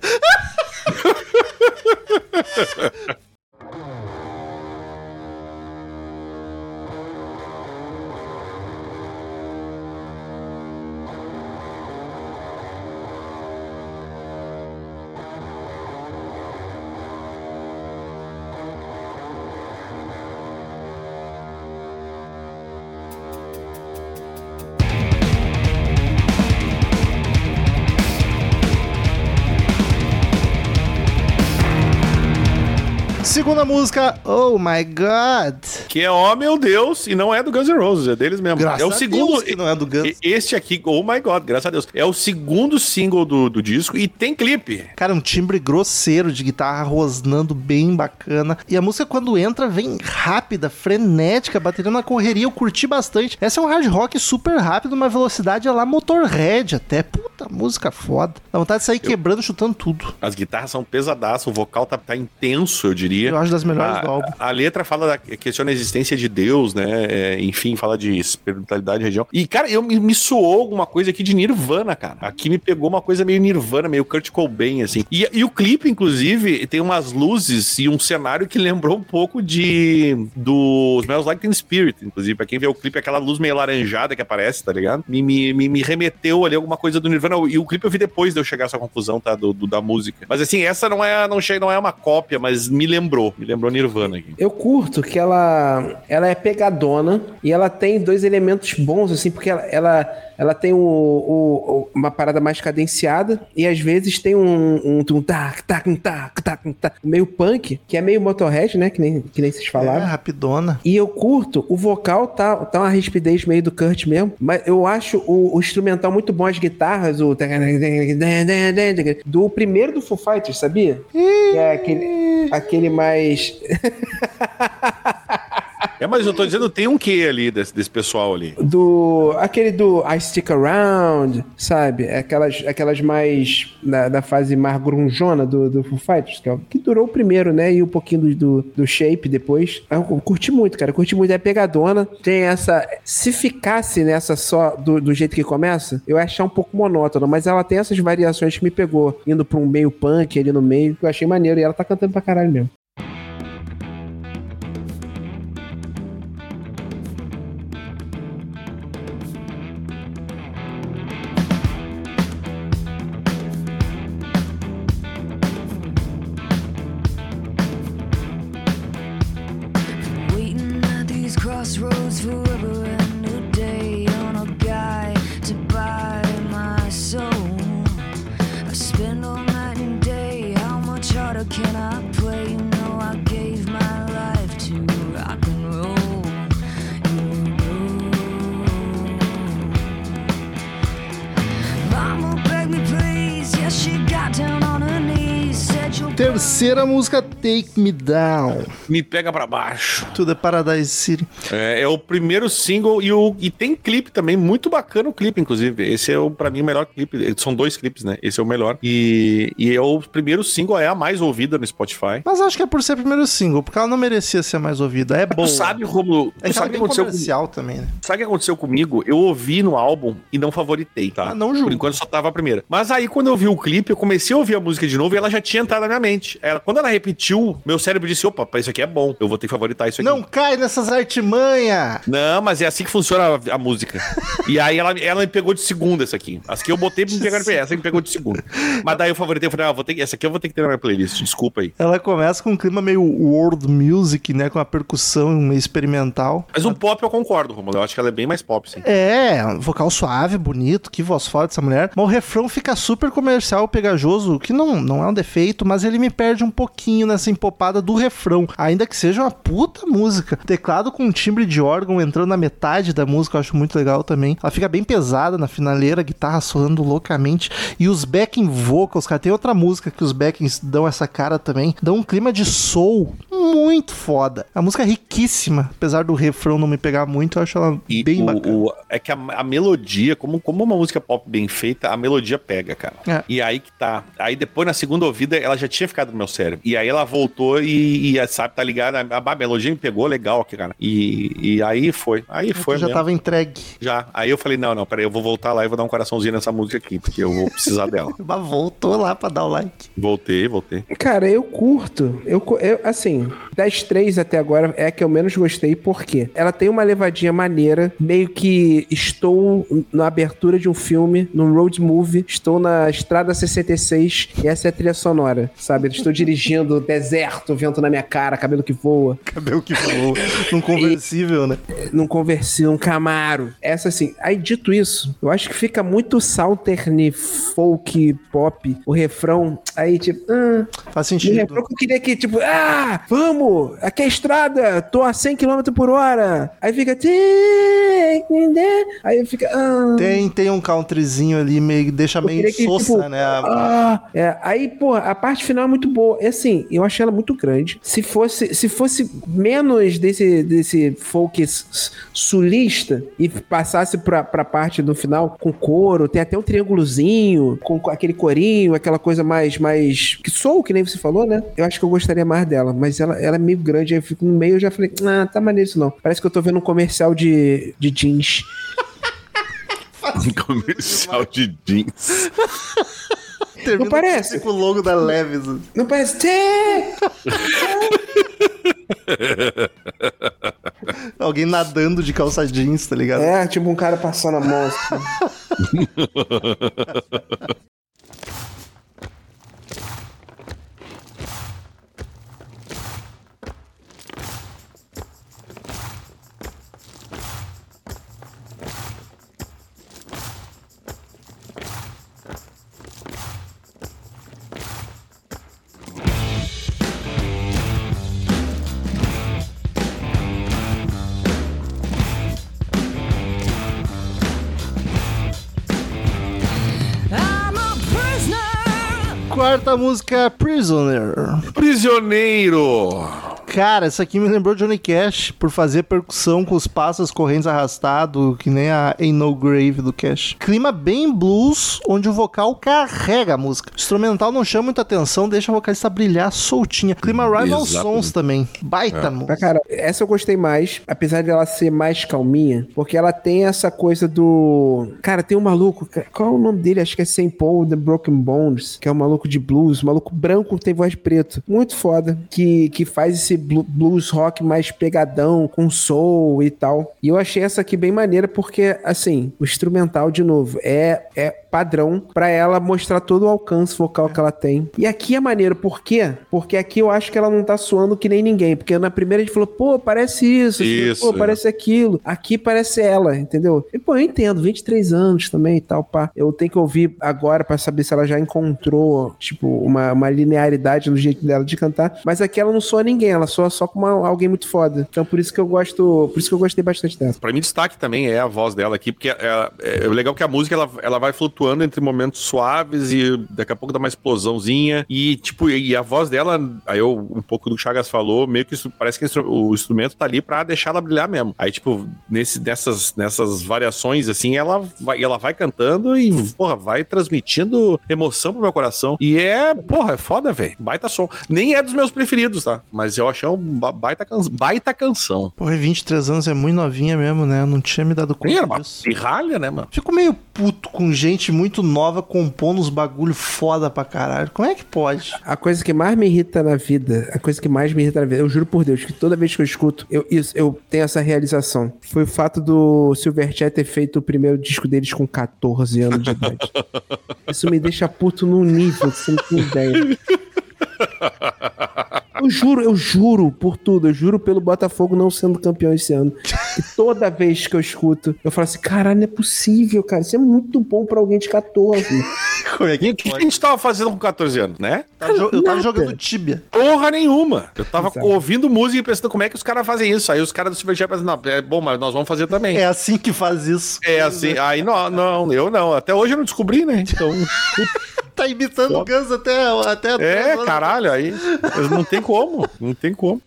Segunda música, Oh My God.
Que é, oh meu Deus, e não é do Guns N' Roses, é deles mesmo.
Graças
é o segundo.
Não é do Guns.
Este aqui, oh my god, graças a Deus. É o segundo single do, do disco e tem clipe.
Cara, um timbre grosseiro de guitarra rosnando bem bacana. E a música, quando entra, vem rápida, frenética, bateria na correria. Eu curti bastante. Essa é um hard rock super rápido, uma velocidade é lá Motorhead até. Puta, música foda. Dá vontade de sair quebrando, chutando tudo.
As guitarras são pesadaças, o vocal tá, tá intenso, eu diria.
Eu acho das melhores
a,
do álbum.
A letra fala da, questiona a existência de Deus, né? É, enfim, fala de espiritualidade, religião. E, cara, eu me, me soou alguma coisa aqui de Nirvana, cara. Aqui me pegou uma coisa meio Nirvana, meio Kurt Cobain, assim. E, e o clipe, inclusive, tem umas luzes e um cenário que lembrou um pouco de do Smells Like Teen Spirit, inclusive. Pra quem vê o clipe, aquela luz meio laranjada que aparece, tá ligado? Me, me, me, me remeteu ali alguma coisa do Nirvana. E o clipe eu vi depois de eu chegar a essa conclusão, tá? Do, do- da música. Mas assim, essa não é, não, não é uma cópia, mas me lembrou. Me lembrou Nirvana aqui.
Eu curto que ela, ela é pegadona e ela tem dois elementos bons, assim, porque ela, ela, ela tem o, o- uma parada mais cadenciada e às vezes tem um, um, um tac, tac, um tac, tac, um tac, meio punk, que é meio Motorhead, né? Que nem, que nem vocês
É,
falaram.
rapidona.
E eu curto, o vocal tá, tá uma rispidez meio do Kurt mesmo, mas eu acho o, o instrumental muito bom, as guitarras, o do primeiro do Foo Fighters, sabia? Que é aquele, aquele mais
É, mas eu tô dizendo, tem um quê ali desse, desse pessoal ali.
do aquele do I Stick Around, sabe? Aquelas, aquelas mais da, da fase mais grunjona do, do Foo Fighters, que, é que durou o primeiro, né? E um pouquinho do, do, Shape depois. Eu curti muito, cara. Curti muito. É pegadona. Tem essa. Se ficasse nessa só do, do jeito que começa, eu ia achar um pouco monótono, mas ela tem essas variações que me pegou, indo pra um meio punk ali no meio, que eu achei maneiro. E ela tá cantando pra caralho mesmo.
Música, Take Me Down,
Me pega pra baixo.
to the Paradise City.
É, é o primeiro single e, o, e tem clipe também, muito bacana o clipe, inclusive. Esse é, o, pra mim, o melhor clipe. São dois clipes, né? Esse é o melhor. E, e é o primeiro single, é a mais ouvida no Spotify.
Mas acho que é por ser primeiro single, porque ela não merecia ser mais ouvida. É boa.
Tu sabe, Romulo,
É que
sabe
é
o que aconteceu com
comercial também, né?
Sabe o que aconteceu comigo? Eu ouvi no álbum e não favoritei, tá?
Ah, não julgo.
Por enquanto só tava a primeira. Mas aí, quando eu vi o clipe, eu comecei a ouvir a música de novo e ela já tinha entrado na minha mente. Ela, quando ela repetiu, meu cérebro disse: opa, isso aqui é bom. Eu vou ter que favoritar isso aqui.
Não cai nessas artimanhas!
Não, mas é assim que funciona a, a música. E aí ela, ela me pegou de segunda essa aqui. As que eu botei pra me pegar de essa me pegou de segunda. Mas daí eu favoritei, eu falei, ah, vou ter, essa aqui eu vou ter que ter na minha playlist, desculpa aí.
Ela começa com um clima meio world music, né? Com a percussão meio experimental.
Mas o pop eu concordo, Romulo, eu acho que ela é bem mais pop, sim.
É, vocal suave, bonito, que voz forte essa mulher. Mas o refrão fica super comercial, pegajoso, que não, não é um defeito, mas ele me perde um pouquinho nessa empopada do refrão. Ainda que seja uma puta música. Teclado com timbre de órgão entrando na metade da música, eu acho muito legal também. Ela fica bem pesada na finaleira, a guitarra soando loucamente. E os backing vocals, cara, tem outra música que os backings dão essa cara também. Dão um clima de soul muito foda. A música é riquíssima, apesar do refrão não me pegar muito, eu acho ela
E
bem
o-
bacana.
o- é que a, a melodia, como, como uma música pop bem feita, a melodia pega, cara.
É.
E aí que tá. Aí depois, na segunda ouvida, ela já tinha ficado no meu cérebro. E aí ela voltou e, e sabe, tá ligado? A, a melodia me pegou legal aqui, cara. E, e aí foi. Aí foi
já
mesmo.
tava entregue.
Já. Aí eu falei, não, não, peraí, eu vou voltar lá e vou dar um coraçãozinho nessa música aqui, porque eu vou precisar dela.
Mas voltou lá pra dar o like.
Voltei, voltei.
Cara, eu curto. Eu, eu, assim, das três até agora é a que eu menos gostei, porque ela tem uma levadinha maneira, meio que estou na abertura de um filme, num road movie, estou na Estrada 66 e essa é a trilha sonora, sabe? Estou dirigindo deserto, vento na minha cara, cabelo que voa,
Cabelo que voou. Num conversível, né?
num conversível, um Camaro. Essa assim. Aí dito isso, eu acho que fica muito Southern folk pop, o refrão. Aí tipo, ah,
Faz sentido.
refrão que eu queria que, tipo, ah, vamos, aqui é a estrada, tô a 100 km por hora. Aí fica, me. Aí fica, ah,
Tem, tem um countryzinho ali, meio, deixa meio
que,
sossa,
tipo,
né?
Ah, é, aí, pô, a parte final é muito boa. E assim, eu achei ela muito grande. Se fosse, se fosse menos desse, desse folk sulista e passasse pra, pra parte do final com coro, tem até um triângulozinho, com, aquele corinho, aquela coisa mais, mais. Que soul, que nem você falou, né? Eu acho que eu gostaria mais dela, mas ela, ela é meio grande, aí eu fico no meio eu já falei, ah, tá maneiro isso não. Parece que eu tô vendo um comercial de, de jeans.
Comercial de jeans.
Termina
Não parece?
Com o logo da Levis.
Não parece.
Alguém nadando de calça jeans, tá ligado?
É, tipo um cara passando a mão.
Quarta música, Prisoner.
Prisioneiro.
Cara, essa aqui me lembrou Johnny Cash por fazer percussão com os passos correntes arrastado, que nem a Ain't No Grave do Cash. Clima bem blues, onde o vocal carrega a música. O instrumental não chama muita atenção, deixa a vocalista brilhar soltinha. Clima Rival
Exatamente.
Sons também. Baita música.
Pra cara, essa eu gostei mais, apesar de ela ser mais calminha, porque ela tem essa coisa do. Cara, tem um maluco, qual é o nome dele? Acho que é Saint Paul The Broken Bones, que é um maluco de blues, um maluco branco que tem voz preta. Muito foda, que, que faz esse blues rock mais pegadão, com soul e tal. E eu achei essa aqui bem maneira, porque, assim, o instrumental, de novo, é, é padrão pra ela mostrar todo o alcance vocal que ela tem. E aqui é maneiro, por quê? Porque aqui eu acho que ela não tá suando que nem ninguém. Porque na primeira a gente falou, pô, parece isso.
Isso,
Pô,
é.
parece aquilo. Aqui parece ela, entendeu? E, pô, eu entendo, 23 anos também e tal, pá. Eu tenho que ouvir agora pra saber se ela já encontrou, tipo, uma, uma linearidade no jeito dela de cantar. Mas aqui ela não soa ninguém, ela soa só como uma- alguém muito foda. Então por isso que eu gosto, por isso que eu gostei bastante dela.
Pra mim, destaque também é a voz dela aqui, porque é, é legal que a música ela, ela vai flutuando entre momentos suaves e daqui a pouco dá uma explosãozinha. E, tipo, e a voz dela, aí eu, um pouco do que o Chagas falou, meio que isso, parece que o instrumento tá ali pra deixar ela brilhar mesmo. Aí, tipo, nesse, nessas, nessas variações, assim, ela vai, ela vai cantando e, porra, vai transmitindo emoção pro meu coração. E é, porra, é foda, velho. Baita som. Nem é dos meus preferidos, tá? Mas eu achei um ba- baita, can- baita canção.
Pô, 23 anos é muito novinha mesmo, né? Eu não tinha me dado
E era
conta
uma
disso.
pirralha, né, mano?
Fico meio puto com gente muito nova compondo uns bagulho foda pra caralho. Como é que pode?
A coisa que mais me irrita na vida, a coisa que mais me irrita na vida, eu juro por Deus, que toda vez que eu escuto, eu, isso, eu tenho essa realização. Foi o fato do Silverchair ter feito o primeiro disco deles com 14 anos de idade. Isso me deixa puto num nível que você não tem ideia. Eu juro, eu juro por tudo, eu juro pelo Botafogo não sendo campeão esse ano. E toda vez que eu escuto, eu falo assim: caralho, não é possível, cara. Isso é muito bom pra alguém de 14.
Como é
E o que a gente tava fazendo com 14 anos, né?
Tá jo- Eu tava jogando Tibia.
Porra nenhuma. Eu tava
Exato.
ouvindo música e pensando como é que os caras fazem isso. Aí os caras do Silverchair pensam, não, é bom, mas nós vamos fazer também.
É assim que faz isso.
É assim, aí não, não, eu não. Até hoje eu não descobri, né? Então.
Tá imitando o Guns até, até
É, caralho, aí. Não tem como. Não tem como.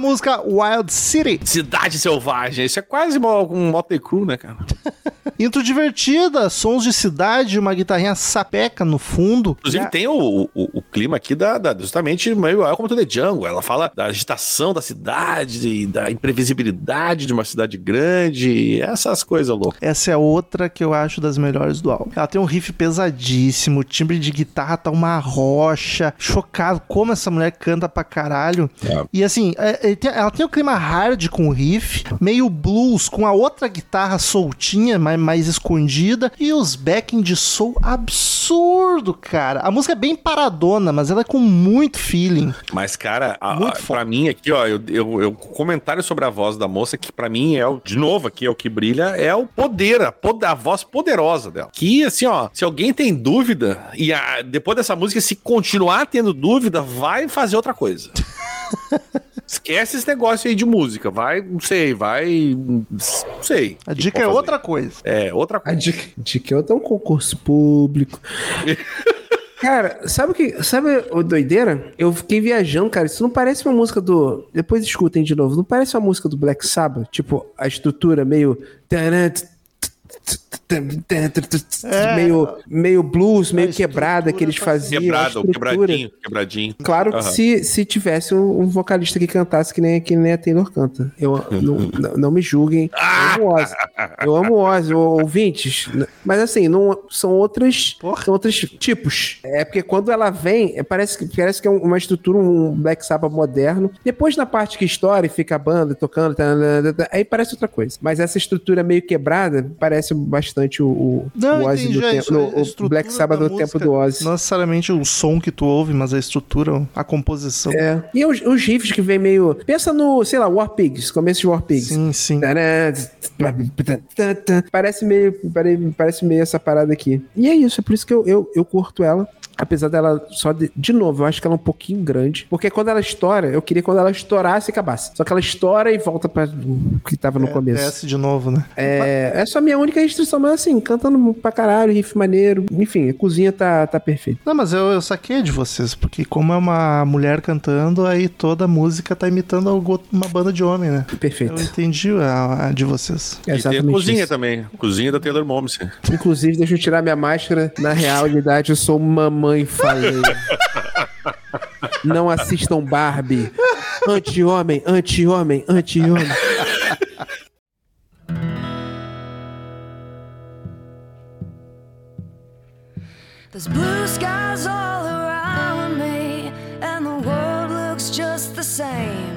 Música, Wild City.
Cidade Selvagem. Isso é quase mo- um Motley Crue, né, cara?
Intro divertida, sons de cidade, uma guitarrinha sapeca no fundo.
Inclusive,
a-
tem o, o, o clima aqui da, da- justamente meio Welcome to the Jungle. Ela fala da agitação da cidade, e da imprevisibilidade de uma cidade grande, essas coisas loucas.
Essa é outra que eu acho das melhores do álbum. Ela tem um riff pesadíssimo, o timbre de guitarra tá uma rocha. Chocado como essa mulher canta pra caralho.
É.
E assim, é- é- ela tem o clima hard com o riff, meio blues, com a outra guitarra soltinha, mais, mais escondida. E os backing de soul absurdo, cara. A música é bem paradona, mas ela é com muito feeling.
Mas, cara, a, pra mim aqui, ó, eu, eu, eu- comentário sobre a voz da moça, que pra mim é o, de novo aqui, é o que brilha, é o poder, a, pod- a voz poderosa dela. Que, assim, ó, se alguém tem dúvida, e a- depois dessa música, se continuar tendo dúvida, vai fazer outra coisa. Esquece esse negócio aí de música, vai, não sei, vai, não sei.
A dica é
fazer.
outra coisa.
É, outra
A
coisa.
dica, dica é outra, é um concurso público. Cara, sabe o que. Sabe o doideira? Eu fiquei viajando, cara. Isso não parece uma música do. Depois escutem de novo. Não parece uma música do Black Sabbath? Tipo, a estrutura meio.
É.
meio, meio blues, meio quebrada que eles
estrutura
faziam. a
Quebrado,
estrutura.
quebradinho, quebradinho.
Claro que
Aham.
se, se tivesse um, um vocalista que cantasse que nem, que nem a Taylor canta. Eu, não, não, não me julguem. Eu amo Ozzy. Eu amo Ozzy, ou- ouvintes. Mas assim, não, são outras.
Porra.
São outros tipos. É porque quando ela vem, é, parece, que- parece que é uma estrutura, um Black Sabbath moderno. Depois na parte que estoura e fica a banda tocando, tá, tá, tá, aí parece outra coisa. Mas essa estrutura meio quebrada parece bastante o, o, o Ozzy
entendi,
do
é
tempo. no-
a
o Black Sabbath do tempo do Ozzy.
Não necessariamente o som que tu ouve, mas a estrutura, a composição.
É. E os, os riffs que vem meio. Pensa no, sei lá, War Pigs, começo de War Pigs.
Sim, sim.
Parece meio, pare- parece meio essa parada aqui. E é isso, é por isso que eu, eu, eu curto ela. Apesar dela só de, de novo, eu acho que ela é um pouquinho grande. Porque quando ela estoura, eu queria quando ela estourasse e acabasse. Só que ela estoura e volta pra o que tava no
É,
começo.
Desce de novo, né?
É, essa é a minha única restrição, mas assim, cantando pra caralho, riff maneiro. Enfim, a cozinha tá, tá perfeita.
Não, mas eu, eu saquei de vocês, porque como é uma mulher cantando, aí toda a música tá imitando uma banda de homem, né?
Perfeito.
Eu entendi a, a de vocês.
É
E tem a
exatamente
cozinha
isso.
também. Cozinha da Taylor Momsen.
Inclusive, deixa eu tirar minha máscara. Na realidade, eu sou mamãe falei. Não assistam Barbie. Anti-homem, anti-homem, anti-homem.
There's blue skies all around me, and the world looks just the same.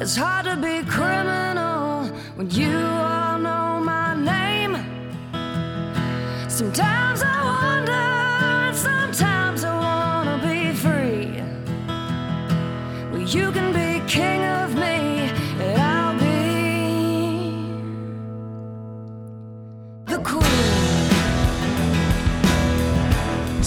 It's hard to be criminal when you all know my name. Sometimes I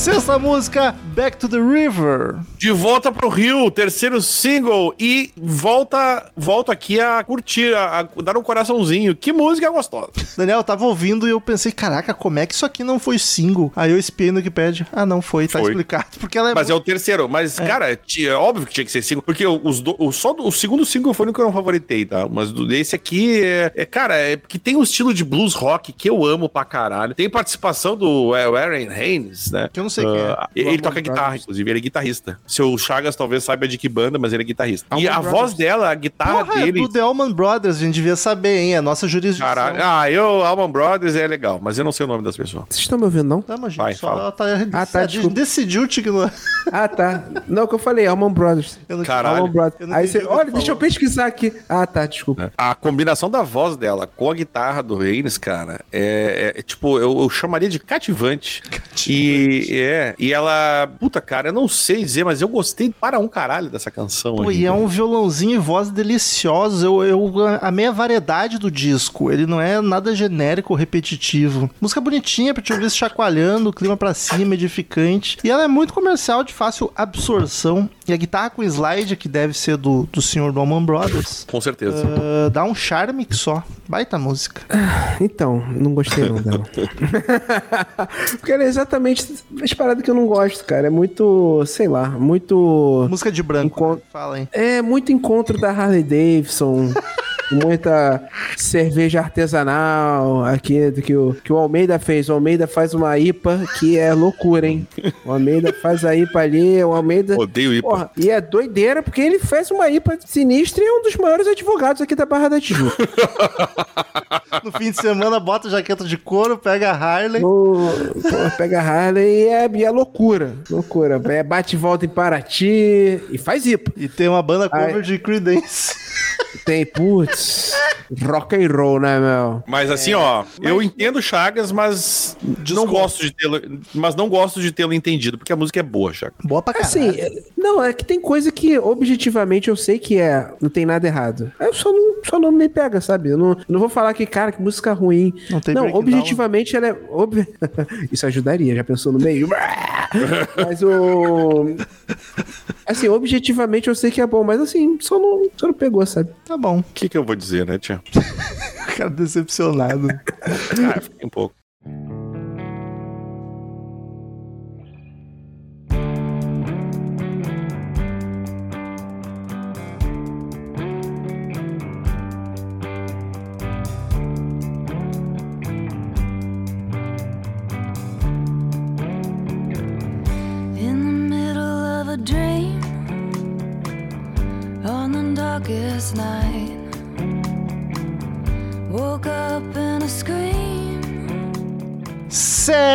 Sexta música, Back to the River.
De volta pro Rio, terceiro single. E volta volta aqui a curtir, a, a dar um coraçãozinho. Que música gostosa.
Daniel, eu tava ouvindo e eu pensei, caraca, como é que isso aqui não foi single? Aí eu espiei no Wikipedia. Ah, não foi, tá
Foi.
explicado. Porque ela é.
Mas é o terceiro. Mas, cara, ti- é óbvio que tinha que ser single. Porque os do, o, só do- o segundo single foi o que eu não favoritei, tá? Mas do, esse aqui é, é, cara, é que tem um estilo de blues rock que eu amo pra caralho. Tem participação do é, Aaron Haynes, né?
Que eu não sei quem é.
Ele, toca
Allman
guitarra,
Brothers.
inclusive. Ele é guitarrista. Seu Chagas talvez saiba de que banda, mas ele é guitarrista. e
Allman
a
Brothers.
voz dela, a guitarra
Porra, é
dele.
do The Allman Brothers, a gente devia saber, hein? É a nossa jurisdição.
Caralho. Ah, eu, Alman Brothers é legal, mas eu não sei o nome das pessoas.
Vocês estão me ouvindo, não?
Não, mas
Vai,
só
fala.
tá,
Ah, tá, desculpa.
decidiu te ignorar.
Ah, tá. Não, o que eu falei, Alman Brothers.
Eu não
Caralho.
Brothers. Aí você, olha, deixa eu pesquisar aqui. Ah, tá, desculpa.
A combinação da voz dela com a guitarra do Reines, cara, é, é- é tipo, eu, eu chamaria de cativante. E é, e ela, puta, cara, eu não sei dizer, mas eu gostei para um caralho dessa canção.
Pô,
aí.
e é um violãozinho e voz deliciosos. Eu, eu amei a variedade do disco. Ele não é nada genérico ou repetitivo. Música bonitinha pra te ouvir se chacoalhando, clima pra cima, edificante. E ela é muito comercial, de fácil absorção. E a guitarra com slide, que deve ser do, do senhor do Allman Brothers,
Com certeza.
ah, dá um charme que só. Baita música.
Então, não gostei não dela. Porque ela é exatamente as paradas que eu não gosto, cara. É muito, sei lá, muito.
Música de branco.
Encon-
né? Fala aí.
É muito encontro da Harley Davidson. muita cerveja artesanal aqui do que o, que o Almeida fez. O Almeida faz uma IPA que é loucura, hein? O Almeida faz a IPA ali, o Almeida.
Odeio IPA.
Porra, e é doideira porque ele fez uma IPA sinistra e é um dos maiores advogados aqui da Barra da Tijuca.
No fim de semana, bota jaqueta de couro, pega a Harley.
Pô, pô, pega a Harley e é, e é loucura. Loucura. É, bate e volta em Paraty e faz IPA.
E tem uma banda cover
Ai.
de Creedence.
Tem, putz, rock and roll, né, meu?
Mas assim, ó, eu entendo Chagas, mas não gosto de tê-lo, mas não gosto de tê-lo entendido, porque a música é boa, Chagas.
Boa pra caralho.
Assim, é- não, é que tem coisa que objetivamente eu sei que é, não tem nada errado. Eu só não, só não me pega, sabe? Eu não, não vou falar que, cara, que música ruim.
Não tem
Não, objetivamente ela é. ob- Isso ajudaria, já pensou no meio? mas o. Assim, objetivamente eu sei que é bom, mas assim, só não, só não pegou, sabe?
Tá bom.
O que, que eu vou dizer, né, tia?
Cara decepcionado.
Ah, fiquei um pouco.
In the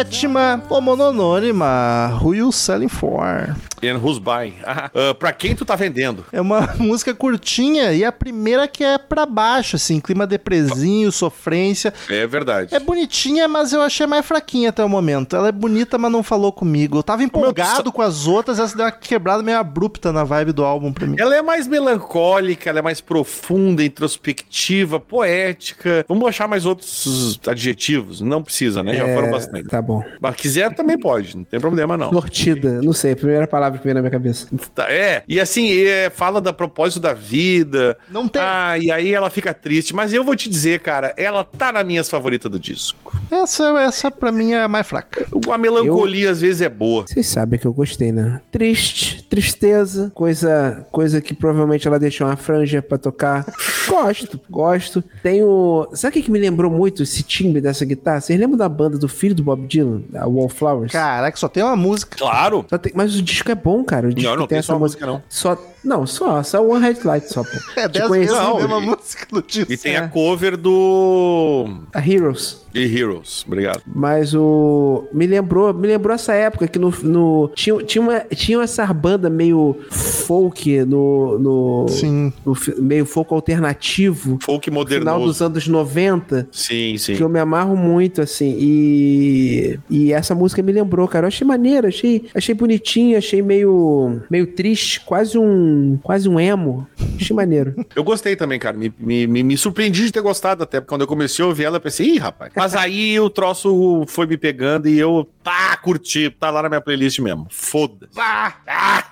Sétima, homononônima. Who You Selling For?
And who's buying? Ah, pra quem tu tá vendendo?
É uma música curtinha e a primeira que é pra baixo, assim, clima depresinho, sofrência.
É verdade.
É bonitinha, mas eu achei mais fraquinha até o momento. Ela é bonita, mas não falou comigo. Eu tava empolgado com as outras, essa deu uma quebrada meio abrupta na vibe do álbum pra mim.
Ela é mais melancólica, ela é mais profunda, introspectiva, poética. Vamos achar mais outros adjetivos? Não precisa, né? Já foram bastante.
Tá bom.
Mas quiser também pode, não tem problema não.
Sortida, não sei, a primeira palavra que veio na minha cabeça.
Tá, É, e assim, é, fala da propósito da vida.
Não tem.
Ah, e aí ela fica triste. Mas eu vou te dizer, cara, ela tá na minhas favoritas do disco.
Essa, essa pra mim é a mais fraca.
A melancolia às vezes é boa.
Vocês sabem que eu gostei, né? Triste, tristeza, coisa, coisa que provavelmente ela deixou uma franja pra tocar. Gosto, gosto. Tem o. Sabe o que, que me lembrou muito esse timbre dessa guitarra? Vocês lembram da banda do filho do Bob Dylan, a Wallflowers?
Caraca, só tem uma música.
Claro.
Só tem- Mas o disco é bom, cara. O disco
Não, não tem uma música, não.
Só, não, só, só One Headlight só, pô.
É
Te
10
conheci,
vezes a mesma
e-
música do disco.
E tem
É.
a cover do
A Heroes.
The Heroes. Obrigado.
Mas o. Me lembrou, me lembrou essa época que no. no tinha, tinha, uma, tinha essa banda meio folk no. no
Sim.
no meio folk alternativo.
Folk
no Final dos anos 90.
Sim, sim.
Que eu me amarro muito, assim. E. E essa música me lembrou, cara. Eu achei maneira, achei, achei bonitinha, achei meio. meio triste, quase um. Quase um emo. Achei maneiro.
Eu gostei também, cara. Me, me, me, me surpreendi de ter gostado até, porque quando eu comecei a ouvir ela, eu pensei, ih, rapaz. Mas aí o troço foi me pegando e eu, pá, curti. Tá lá na minha playlist mesmo. Foda-se. Ah, ah.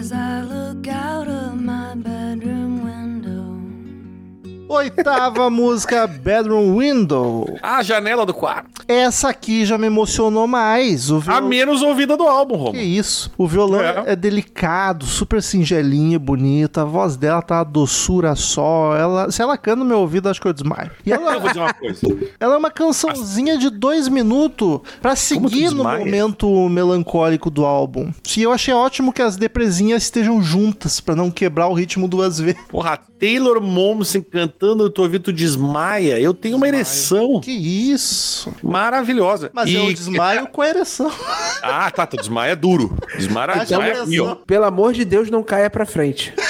As I look out of my bedroom window.
Oitava música, Bedroom Window.
A janela do quarto.
Essa aqui já me emocionou mais. O
A
viol...
menos ouvida do álbum,
Que
Romo.
isso? O violão
É.
é. delicado, super singelinho, bonita. A voz dela tá uma doçura só. Ela, se ela canta no meu ouvido, acho que eu desmaio. E
Eu vou
ela,
dizer uma coisa.
ela é uma cançãozinha de dois minutos pra seguir no momento melancólico do álbum. E eu achei ótimo que as depresinhas estejam juntas pra não quebrar o ritmo duas vezes.
Porra, Taylor Momsen cantando no teu ouvido tu desmaia. Eu tenho uma ereção
Que isso?
maravilhosa.
Mas
E-
eu desmaio com a ereção.
Ah, tá, tu desmaia duro. Desmaia, desmaia ó.
Pelo amor de Deus, não caia pra frente.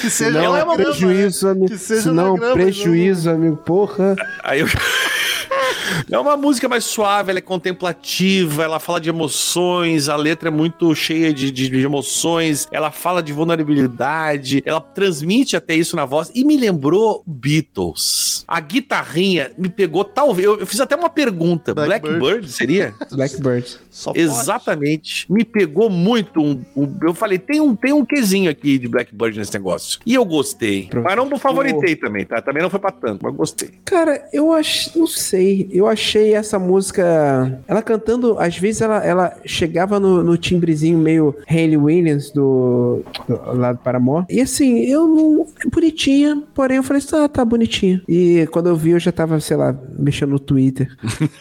Que seja
Não,
uma
é
grama,
prejuízo,
né?
amigo.
Que seja
Senão,
na grama,
prejuízo, amigo. Porra.
Aí eu... É uma música mais suave, ela é contemplativa, ela fala de emoções, a letra é muito cheia de, de- de emoções, ela fala de vulnerabilidade, ela transmite até isso na voz e me lembrou Beatles. A guitarrinha me pegou, talvez. Eu, eu fiz até uma pergunta:
Blackbird.
Blackbird seria?
Blackbird.
Só pode.
Exatamente. Me pegou muito. Um, um- eu falei, tem um, tem um quesinho aqui de Blackbird nesse negócio. E eu gostei.
Pronto.
Mas não favoritei também, tá? Também não foi pra tanto, mas gostei.
Cara, eu acho. Não sei. Eu achei essa música. Ela cantando, às vezes ela, ela chegava no, no timbrezinho meio Hayley Williams do, do lado Paramore. E assim, eu não. é Bonitinha, porém eu falei assim, ah, tá bonitinha. E quando eu vi, eu já tava, sei lá, mexendo no Twitter.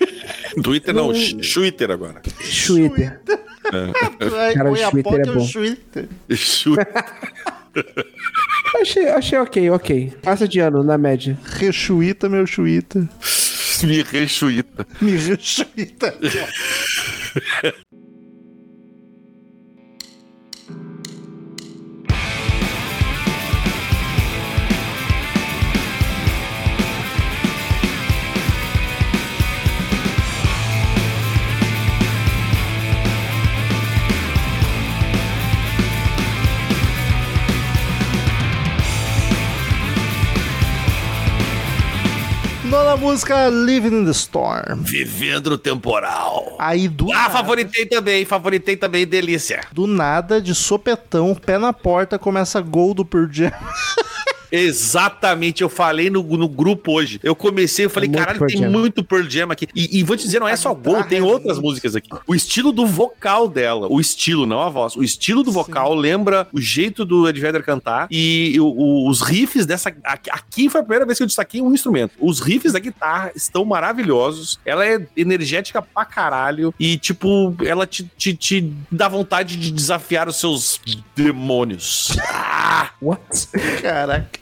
Twitter não, Twitter agora.
Twitter.
Aí
Cara, o Twitter é bom.
Twitter.
Achei, achei ok, ok. Passa de ano, na média.
Rechuita, meu chuita.
Me rechuita.
Me rechuita. Nona música, Living in the Storm.
Vivendo temporal.
Aí do
Ah,
nada,
favoritei também, favoritei também, delícia.
do nada, de sopetão, pé na porta, começa gol do Pearl Jam.
Exatamente, eu falei no, no grupo hoje. Eu comecei, eu falei,
muito
caralho,
Pearl
tem
Jam.
muito Pearl Jam aqui. E, e vou te dizer, não é só gol, tem outras músicas aqui. O estilo do vocal dela, o estilo, não a voz, o estilo do vocal lembra o jeito do Ed Vedder cantar e o- o- os riffs dessa. Aqui, aqui foi a primeira vez que eu destaquei um instrumento. Os riffs da guitarra estão maravilhosos. Ela é energética pra caralho e, tipo, ela te, te, te dá vontade de desafiar os seus demônios.
What?
Caraca.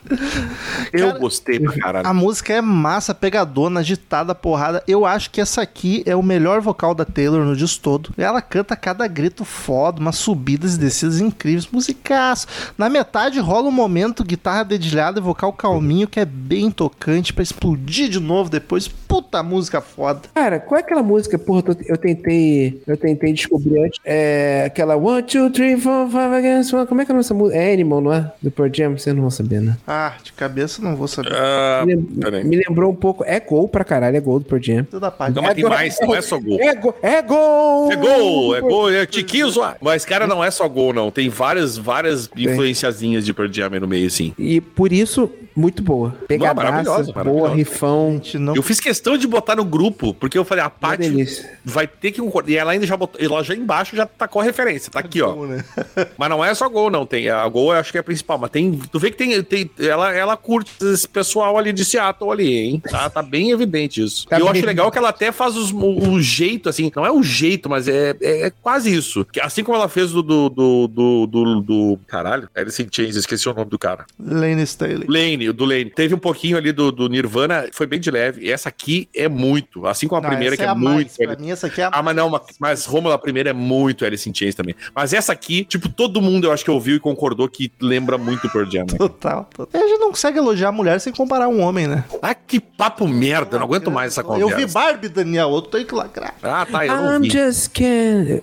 eu
Cara,
gostei pra caralho.
A música é massa, pegadona, agitada, porrada. Eu acho que essa aqui é o melhor vocal da Taylor no disco todo. Ela canta cada grito foda, umas subidas e descidas incríveis, musicaço. Na metade rola um momento, guitarra dedilhada e vocal calminho, que é bem tocante pra explodir de novo depois. Puta música foda.
Cara, qual é aquela música, porra, eu- tentei, eu tentei descobrir antes. É aquela One, Two, Three, Four, Five Against One. Como é que é a nossa música? É Animal, não é? Do Pearl Jam, vocês não vão saber, né?
Ah, de cabeça não vou saber.
Ah,
Me, lem- me lembrou um pouco. É gol pra caralho, é gol do Pearl Jam.
Toda parte.
Não, mas tem
gol-
mais, não é só gol.
É gol! É gol!
É gol, é gol, é tiquinho. Mas, cara, não é só gol, não. Tem várias, várias influenciazinhas de Pearl Jam aí no meio, assim.
E por isso, muito boa. Pegadaça,
maravilhosa,
boa, rifão.
Gente, não
Eu fiz questão de botar no grupo, porque eu falei, a Paty vai ter que concordar. E ela ainda já botou, ela já embaixo já tacou a referência, tá aqui, ó.
Bom, né?
Mas não é só gol, não. Tem, a gol eu acho que é a principal, mas tem. Tu vê que tem. tem ela, ela curte esse pessoal ali de Seattle ali, hein? Tá, tá bem evidente isso.
Tá
e eu acho legal que ela até faz os- o, o jeito, assim, não é o jeito, mas é, é, é quase isso. Que assim como ela fez do. do, do, do, do, do- caralho, Alice in Chains, esqueci o nome do cara.
Lane Staley.
Lane, o do Lane. Teve um pouquinho ali do, do Nirvana, foi bem de leve. E essa aqui é muito. Assim como a
Não,
primeira, que é,
a mais.
muito.
Pra mim, essa aqui é a
Ah, mas não, mas, mas Romulo, a primeira é muito Alice in Chains também. Mas essa aqui, tipo, todo mundo eu acho que ouviu e concordou que lembra muito Pearl Jam. né?
Total, total. A gente não consegue elogiar a mulher sem comparar um homem, né?
Ah, que papo merda, eu não aguento mais essa conversa.
Eu vi Barbie, Daniel, eu tenho que lacrar.
Ah, tá, eu não
I'm
vi.
just kidding.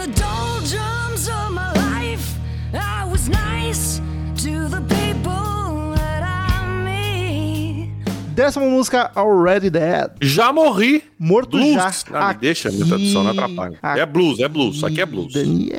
The doldrums of my life, I was nice to the people that I meet.
Décima música, Already Dead.
Já morri.
Morto
Blues.
já.
Ah, me deixa, minha tradução não atrapalha. É blues, é blues, isso aqui é blues.
Daniel,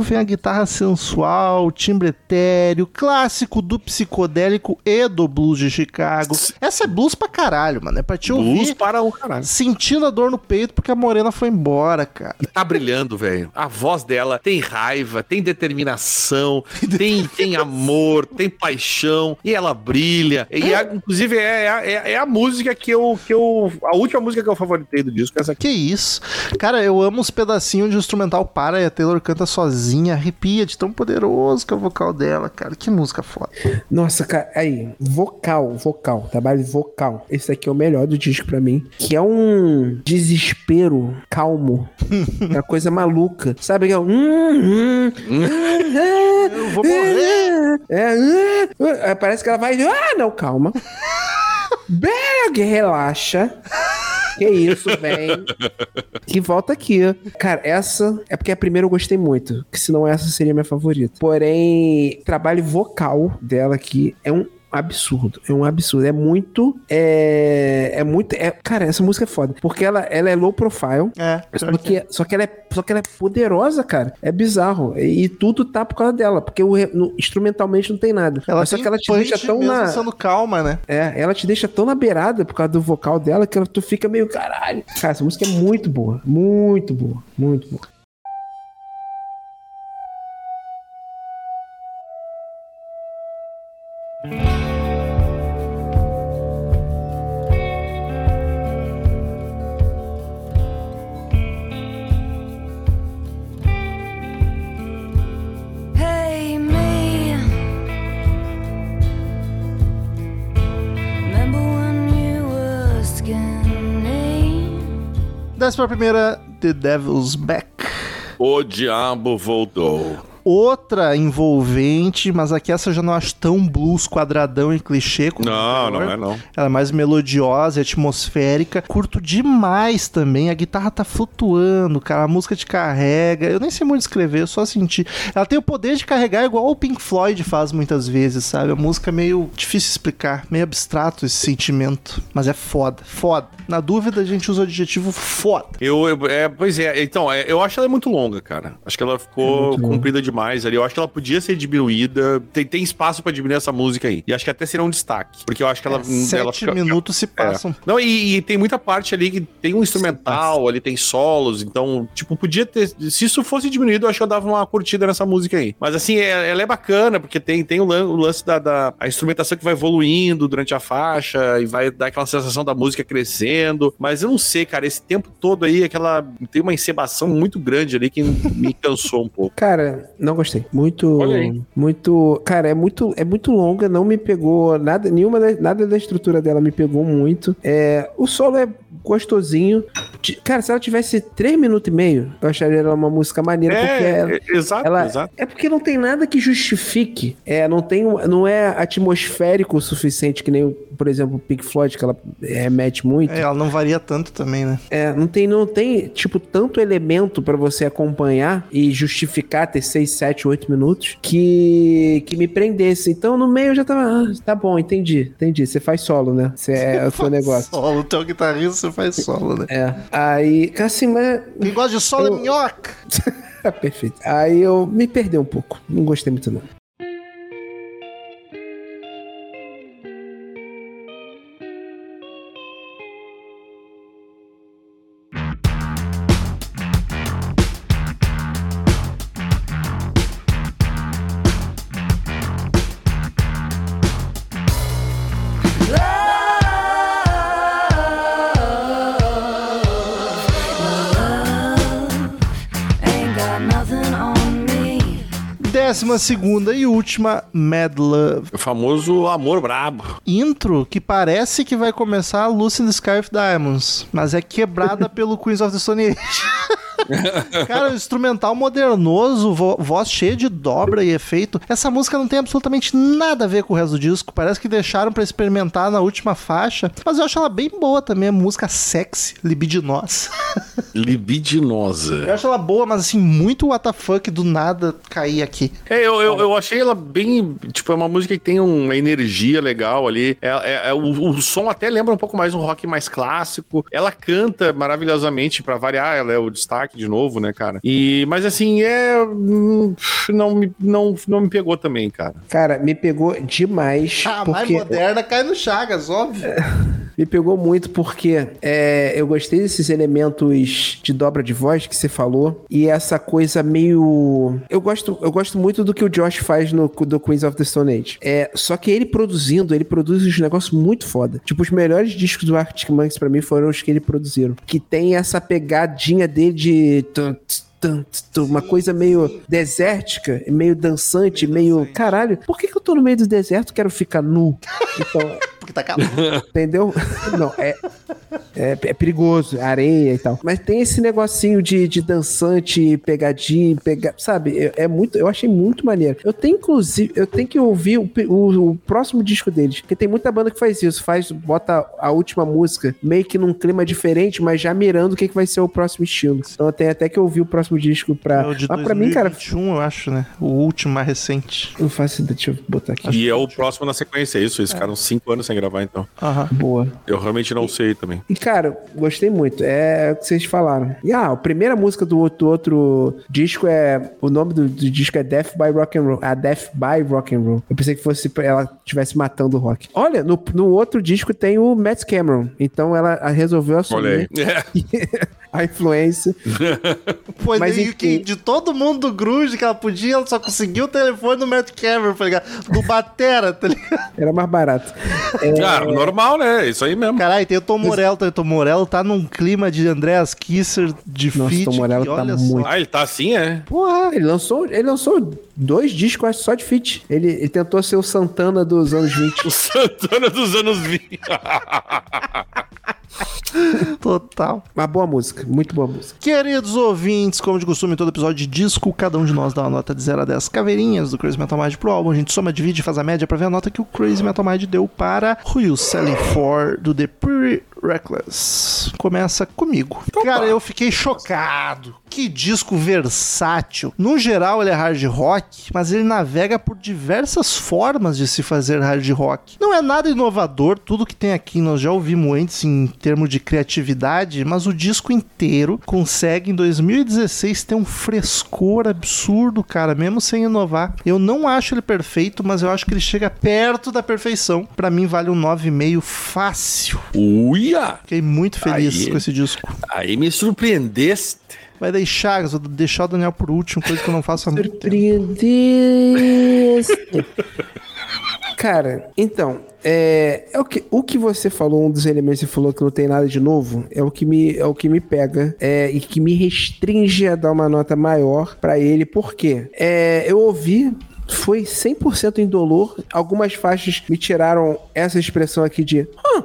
vem a guitarra sensual, timbre etéreo, clássico do psicodélico e do blues de Chicago. Essa é blues pra caralho, mano. É pra te
Blues
ouvir
para o caralho.
sentindo a dor no peito porque a morena foi embora, cara.
E tá brilhando, velho. A voz dela tem raiva, tem determinação, tem, tem amor, tem paixão, e ela brilha. E a- inclusive é, é, é a música que eu, que eu. A última música que eu favoritei do disco é essa aqui.
Que isso? Cara, eu amo os pedacinhos de instrumental para e a Taylor canta sozinha, arrepia de tão poderoso que é o vocal dela, cara. Que música foda.
Nossa, cara, aí, vocal, vocal, trabalho vocal. Esse aqui é o melhor do disco pra mim. Que é um desespero calmo. é uma coisa maluca. Sabe que é um. hum, hum,
Eu vou morrer.
É, hum, hum. parece que ela vai. Ah, não, calma. Beg, relaxa. Que isso, vem. E volta aqui. Cara, essa é porque a primeira eu gostei muito. Que senão essa seria minha favorita. Porém, trabalho vocal dela aqui é um absurdo. É um absurdo. É muito. É, é muito. É, cara, essa música é foda. Porque ela, ela é low profile.
É,
Só que, só, que ela é, só que ela é poderosa, cara. É bizarro. E, e tudo tá por causa dela. Porque o, no- instrumentalmente não tem nada.
ela
Mas só que ela te deixa tão na.
sendo calma, né?
É, ela te deixa tão na beirada por causa do vocal dela que ela, tu fica meio caralho. Cara, essa música é muito boa. Muito boa. Muito boa.
Desce pra primeira, The Devil's Back.
O diabo voltou.
Outra envolvente, mas aqui essa eu já não acho tão blues quadradão e clichê. como
Não,
a
não é não.
Ela é mais melodiosa, atmosférica. Curto demais também. A guitarra tá flutuando, cara. A música te carrega. Eu nem sei muito escrever, eu só senti. Ela tem o poder de carregar igual o Pink Floyd faz muitas vezes, sabe? A música é meio difícil de explicar, meio abstrato esse sentimento. Mas é foda, foda. Na dúvida, a gente usa o adjetivo foda.
Eu, eu- é, pois é, então, é, eu acho ela muito longa, cara. Acho que ela ficou
longa.
comprida demais ali. Eu acho que ela podia ser diminuída. Tem, tem espaço pra diminuir essa música aí. E acho que até seria um destaque. Porque eu acho que ela. ela
Sete
fica-
minutos se
É.
passam.
Não, e, e tem muita parte ali que tem um instrumental, ali tem solos, então, tipo, podia ter. Se isso fosse diminuído, eu acho que eu dava uma curtida nessa música aí. Mas assim, é- ela é bacana, porque tem, tem o, lan- o lance da, da a instrumentação que vai evoluindo durante a faixa e vai dar aquela sensação da música crescendo. Mas eu não sei, cara, esse tempo todo aí, aquela. Tem uma encebação muito grande ali que me cansou um pouco.
Cara, não gostei. Muito. Muito. Cara, é muito, é muito longa, não me pegou. Nada, nenhuma da, nada da estrutura dela me pegou muito. É, o solo é gostosinho. Cara, se ela tivesse 3 minutos e meio, eu acharia ela uma música maneira, porque ela,
É, é, exato,
ela-
exato.
é porque não tem nada que justifique. É, não tem, não é atmosférico o suficiente que nem, por exemplo, o Pink Floyd que ela remete muito.
É, ela não varia tanto também, né?
É, não tem, não tem, tipo, tanto elemento pra você acompanhar e justificar ter 6, 7, 8 minutos que, que me prendesse. Então, no meio eu já tava, ah, tá bom, entendi, entendi. Você faz solo, né? Você é o seu negócio.
Solo, teu guitarrista, você faz solo, né?
É. Aí, assim, mas.
Quem gosta de solo
Eu-
é minhoca.
Perfeito. Aí eu me perdi um pouco. Não gostei muito, não.
Décima segunda e última, Mad Love.
O famoso amor brabo.
Intro que parece que vai começar a Lucy in the Sky of Diamonds, mas é quebrada pelo Queens of the Stone Age. Cara, o instrumental modernoso, vo- voz cheia de dobra e efeito. Essa música não tem absolutamente nada a ver com o resto do disco. Parece que deixaram pra experimentar na última faixa. Mas eu acho ela bem boa também. É música sexy, libidinosa.
Libidinosa.
Eu acho ela boa, mas assim, muito WTF do nada cair aqui.
É, eu, eu, eu achei ela bem. Tipo, é uma música que tem uma energia legal ali. É, é- é- o, o som até lembra um pouco mais um rock mais clássico. Ela canta maravilhosamente, pra variar, ela é o destaque de novo, né, cara? E, mas assim, é. hum, Não me, não, não me pegou também, cara.
Cara, me pegou demais.
A mais
porque
moderna cai no Chagas, óbvio.
Me pegou muito porque é, eu gostei desses elementos de dobra de voz que você falou e essa coisa meio. Eu gosto, eu gosto muito do que o Josh faz no do Queens of the Stone Age. É, só que ele produzindo, ele produz uns negócios muito foda. Tipo, os melhores discos do Arctic Monkeys pra mim foram os que ele produziram. Que tem essa pegadinha dele de. Uma coisa meio desértica, meio dançante, meio. Caralho, por que, que eu tô no meio do deserto e quero ficar nu? Então,
Porque tá calor.
Entendeu? Não, é, é, é perigoso, areia e tal. Mas tem esse negocinho de, de dançante, pegadinha, pega, sabe? É, é muito, eu achei muito maneiro. Eu tenho, inclusive, eu tenho que ouvir o, o- o próximo disco deles, porque tem muita banda que faz isso, faz, bota a última música meio que num clima diferente, mas já mirando o que, que vai ser o próximo estilo. Então eu tenho até que ouvir o próximo disco pra.
É o de
Mas pra mim, cara,
2021, eu acho, né? O último mais recente.
não faço ideia. Deixa eu botar aqui.
E é o próximo na sequência, é isso. Eles ficaram cinco anos sem gravar, então.
Aham.
Boa.
Eu realmente não sei também.
E, cara, gostei muito. É o que vocês falaram. E, ah, a primeira música do outro, do outro disco é... O nome do, do disco é Death by Rock and Roll. A Death by Rock and Roll. Eu pensei que fosse pra ela estivesse matando o rock. Olha, no, no outro disco tem o Matt Cameron. Então ela resolveu
Olha
assumir
aí.
A influência.
Foi
Mas
meio
enfim.
que de todo mundo do Grunge que ela podia, ela só conseguiu o telefone do Matt Cameron, tá ligado? Do Batera, tá ligado?
Era mais barato. É,
Cara, normal, né? Isso aí mesmo.
Caralho, tem o Tom Morello, também. Tom Morello tá num clima de Andreas Kisser de
Nossa,
feat.
Tom Morello tá muito-
Ah, ele tá assim, é?
Porra,
ele lançou, ele lançou dois discos acho, só de feat. Ele, ele tentou ser o Santana dos anos 20.
O Santana dos anos 20.
total.
Uma boa música, muito boa música.
Queridos ouvintes, como de costume, em todo episódio de disco, cada um de nós dá uma nota de 0 a 10 caveirinhas do Crazy Metal Mind pro álbum. A gente soma, divide e faz a média pra ver a nota que o Crazy Metal Mind deu para Who You Selling For do The Pretty Reckless. Começa comigo. Cara, eu fiquei chocado. Que disco versátil. No geral, ele é hard rock, mas ele navega por diversas formas de se fazer hard rock. Não é nada inovador, tudo que tem aqui nós já ouvimos antes em termos de criatividade, mas o disco inteiro consegue em 2016 ter um frescor absurdo, cara, mesmo sem inovar. Eu não acho ele perfeito, mas eu acho que ele chega perto da perfeição. Pra mim vale um 9,5 fácil. Fiquei muito feliz
Aí.
com esse disco.
Aí me surpreendeste.
Vai deixar, vou deixar o Daniel por último, coisa que eu não faço há muito tempo.
Surpreendeste. Cara, então, é, é o, que, o que você falou, um dos elementos que você falou que não tem nada de novo, é o que me, é o que me pega é, e que me restringe a dar uma nota maior pra ele. Por quê? É, eu ouvi. Foi 100% indolor. Algumas faixas me tiraram essa expressão aqui de. "Hã?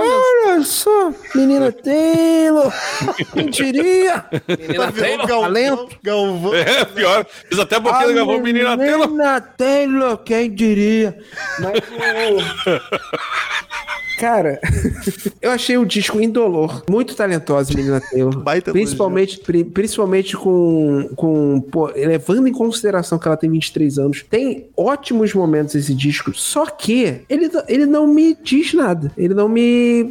Olha só, menina Taylor, quem diria? Menina Taylor, talento.
Galvão.
É, pior. Fiz até boquinha do Galvão, menina tela.
Menina Taylor, quem diria? Mas. Cara, eu achei o disco indolor, muito talentosa, menina Taylor.
Baita
principalmente, pri- principalmente com, com pô, levando em consideração que ela tem 23 anos. Tem ótimos momentos esse disco, só que ele, ele não me diz nada. Ele não me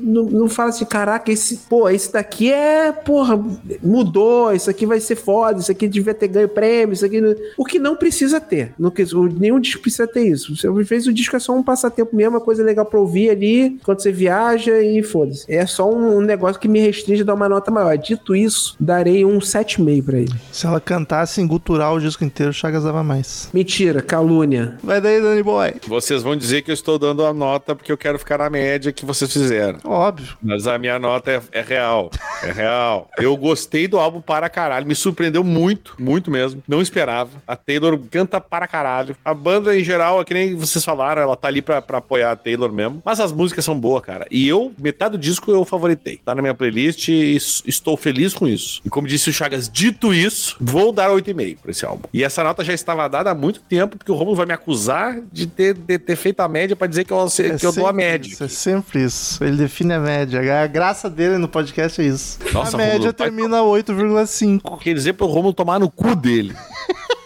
não, não fala assim, caraca, esse, pô, esse daqui é, porra, mudou, isso aqui vai ser foda, isso aqui devia ter ganho prêmio, isso aqui. não- O que não precisa ter. Não, nenhum disco precisa ter isso. Às vezes o disco é só um passatempo mesmo, uma coisa legal pra ouvir ali, quando você viaja e foda-se. É só um, um negócio que me restringe a dar uma nota maior. Dito isso, darei um 7,5 pra ele.
Se ela cantasse em gutural o disco inteiro, o Chagas dava mais.
Mentira, calúnia.
Vai daí, Danny Boy.
Vocês vão dizer que eu estou dando a nota porque eu quero ficar na média que vocês fizeram.
Óbvio.
Mas a minha nota é, é real. É real. Eu gostei do álbum para caralho. Me surpreendeu muito, muito mesmo. Não esperava. A Taylor canta para caralho. A banda, em geral, é que nem vocês falaram, ela tá ali pra, pra apoiar a Taylor mesmo. Mas as músicas são boas, cara. E eu, metade do disco eu favoritei. Tá na minha playlist e estou feliz com isso. E como disse o Chagas, dito isso, vou dar 8,5 pra esse álbum. E essa nota já estava dada há muito tempo, porque o Romulo vai me acusar de ter, de ter feito a média pra dizer que eu, que eu dou a média.
Isso, é sempre isso. Ele define a média. A graça dele no podcast é isso.
Nossa,
a média
Romulo,
termina 8,5.
Quer dizer pro Romulo tomar no cu dele.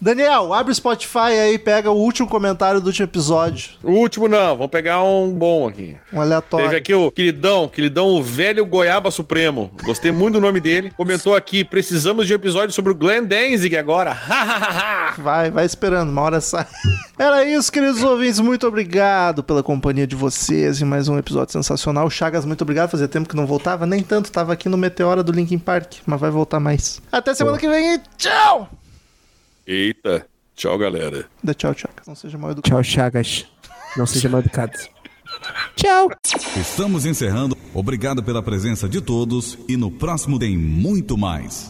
Daniel, abre o Spotify aí e pega o último comentário do último episódio.
O último não, vamos pegar um bom aqui.
Um aleatório.
Teve aqui o queridão, queridão, o velho Goiaba Supremo. Gostei muito do nome dele. Comentou aqui: precisamos de um episódio sobre o Glenn Danzig agora.
Vai, vai esperando, uma hora sai. Era isso, queridos ouvintes. Muito obrigado pela companhia de vocês em mais um episódio sensacional. Chagas, muito obrigado. Fazia tempo que não voltava, nem tanto. Tava aqui no Meteora do Linkin Park, mas vai voltar mais. Até semana que vem e tchau!
Eita, tchau, galera.
Dá tchau, Chagas. Não seja mal educado.
Tchau, Chagas. Não seja mal educado. Tchau.
Estamos encerrando. Obrigado pela presença de todos e no próximo tem muito mais.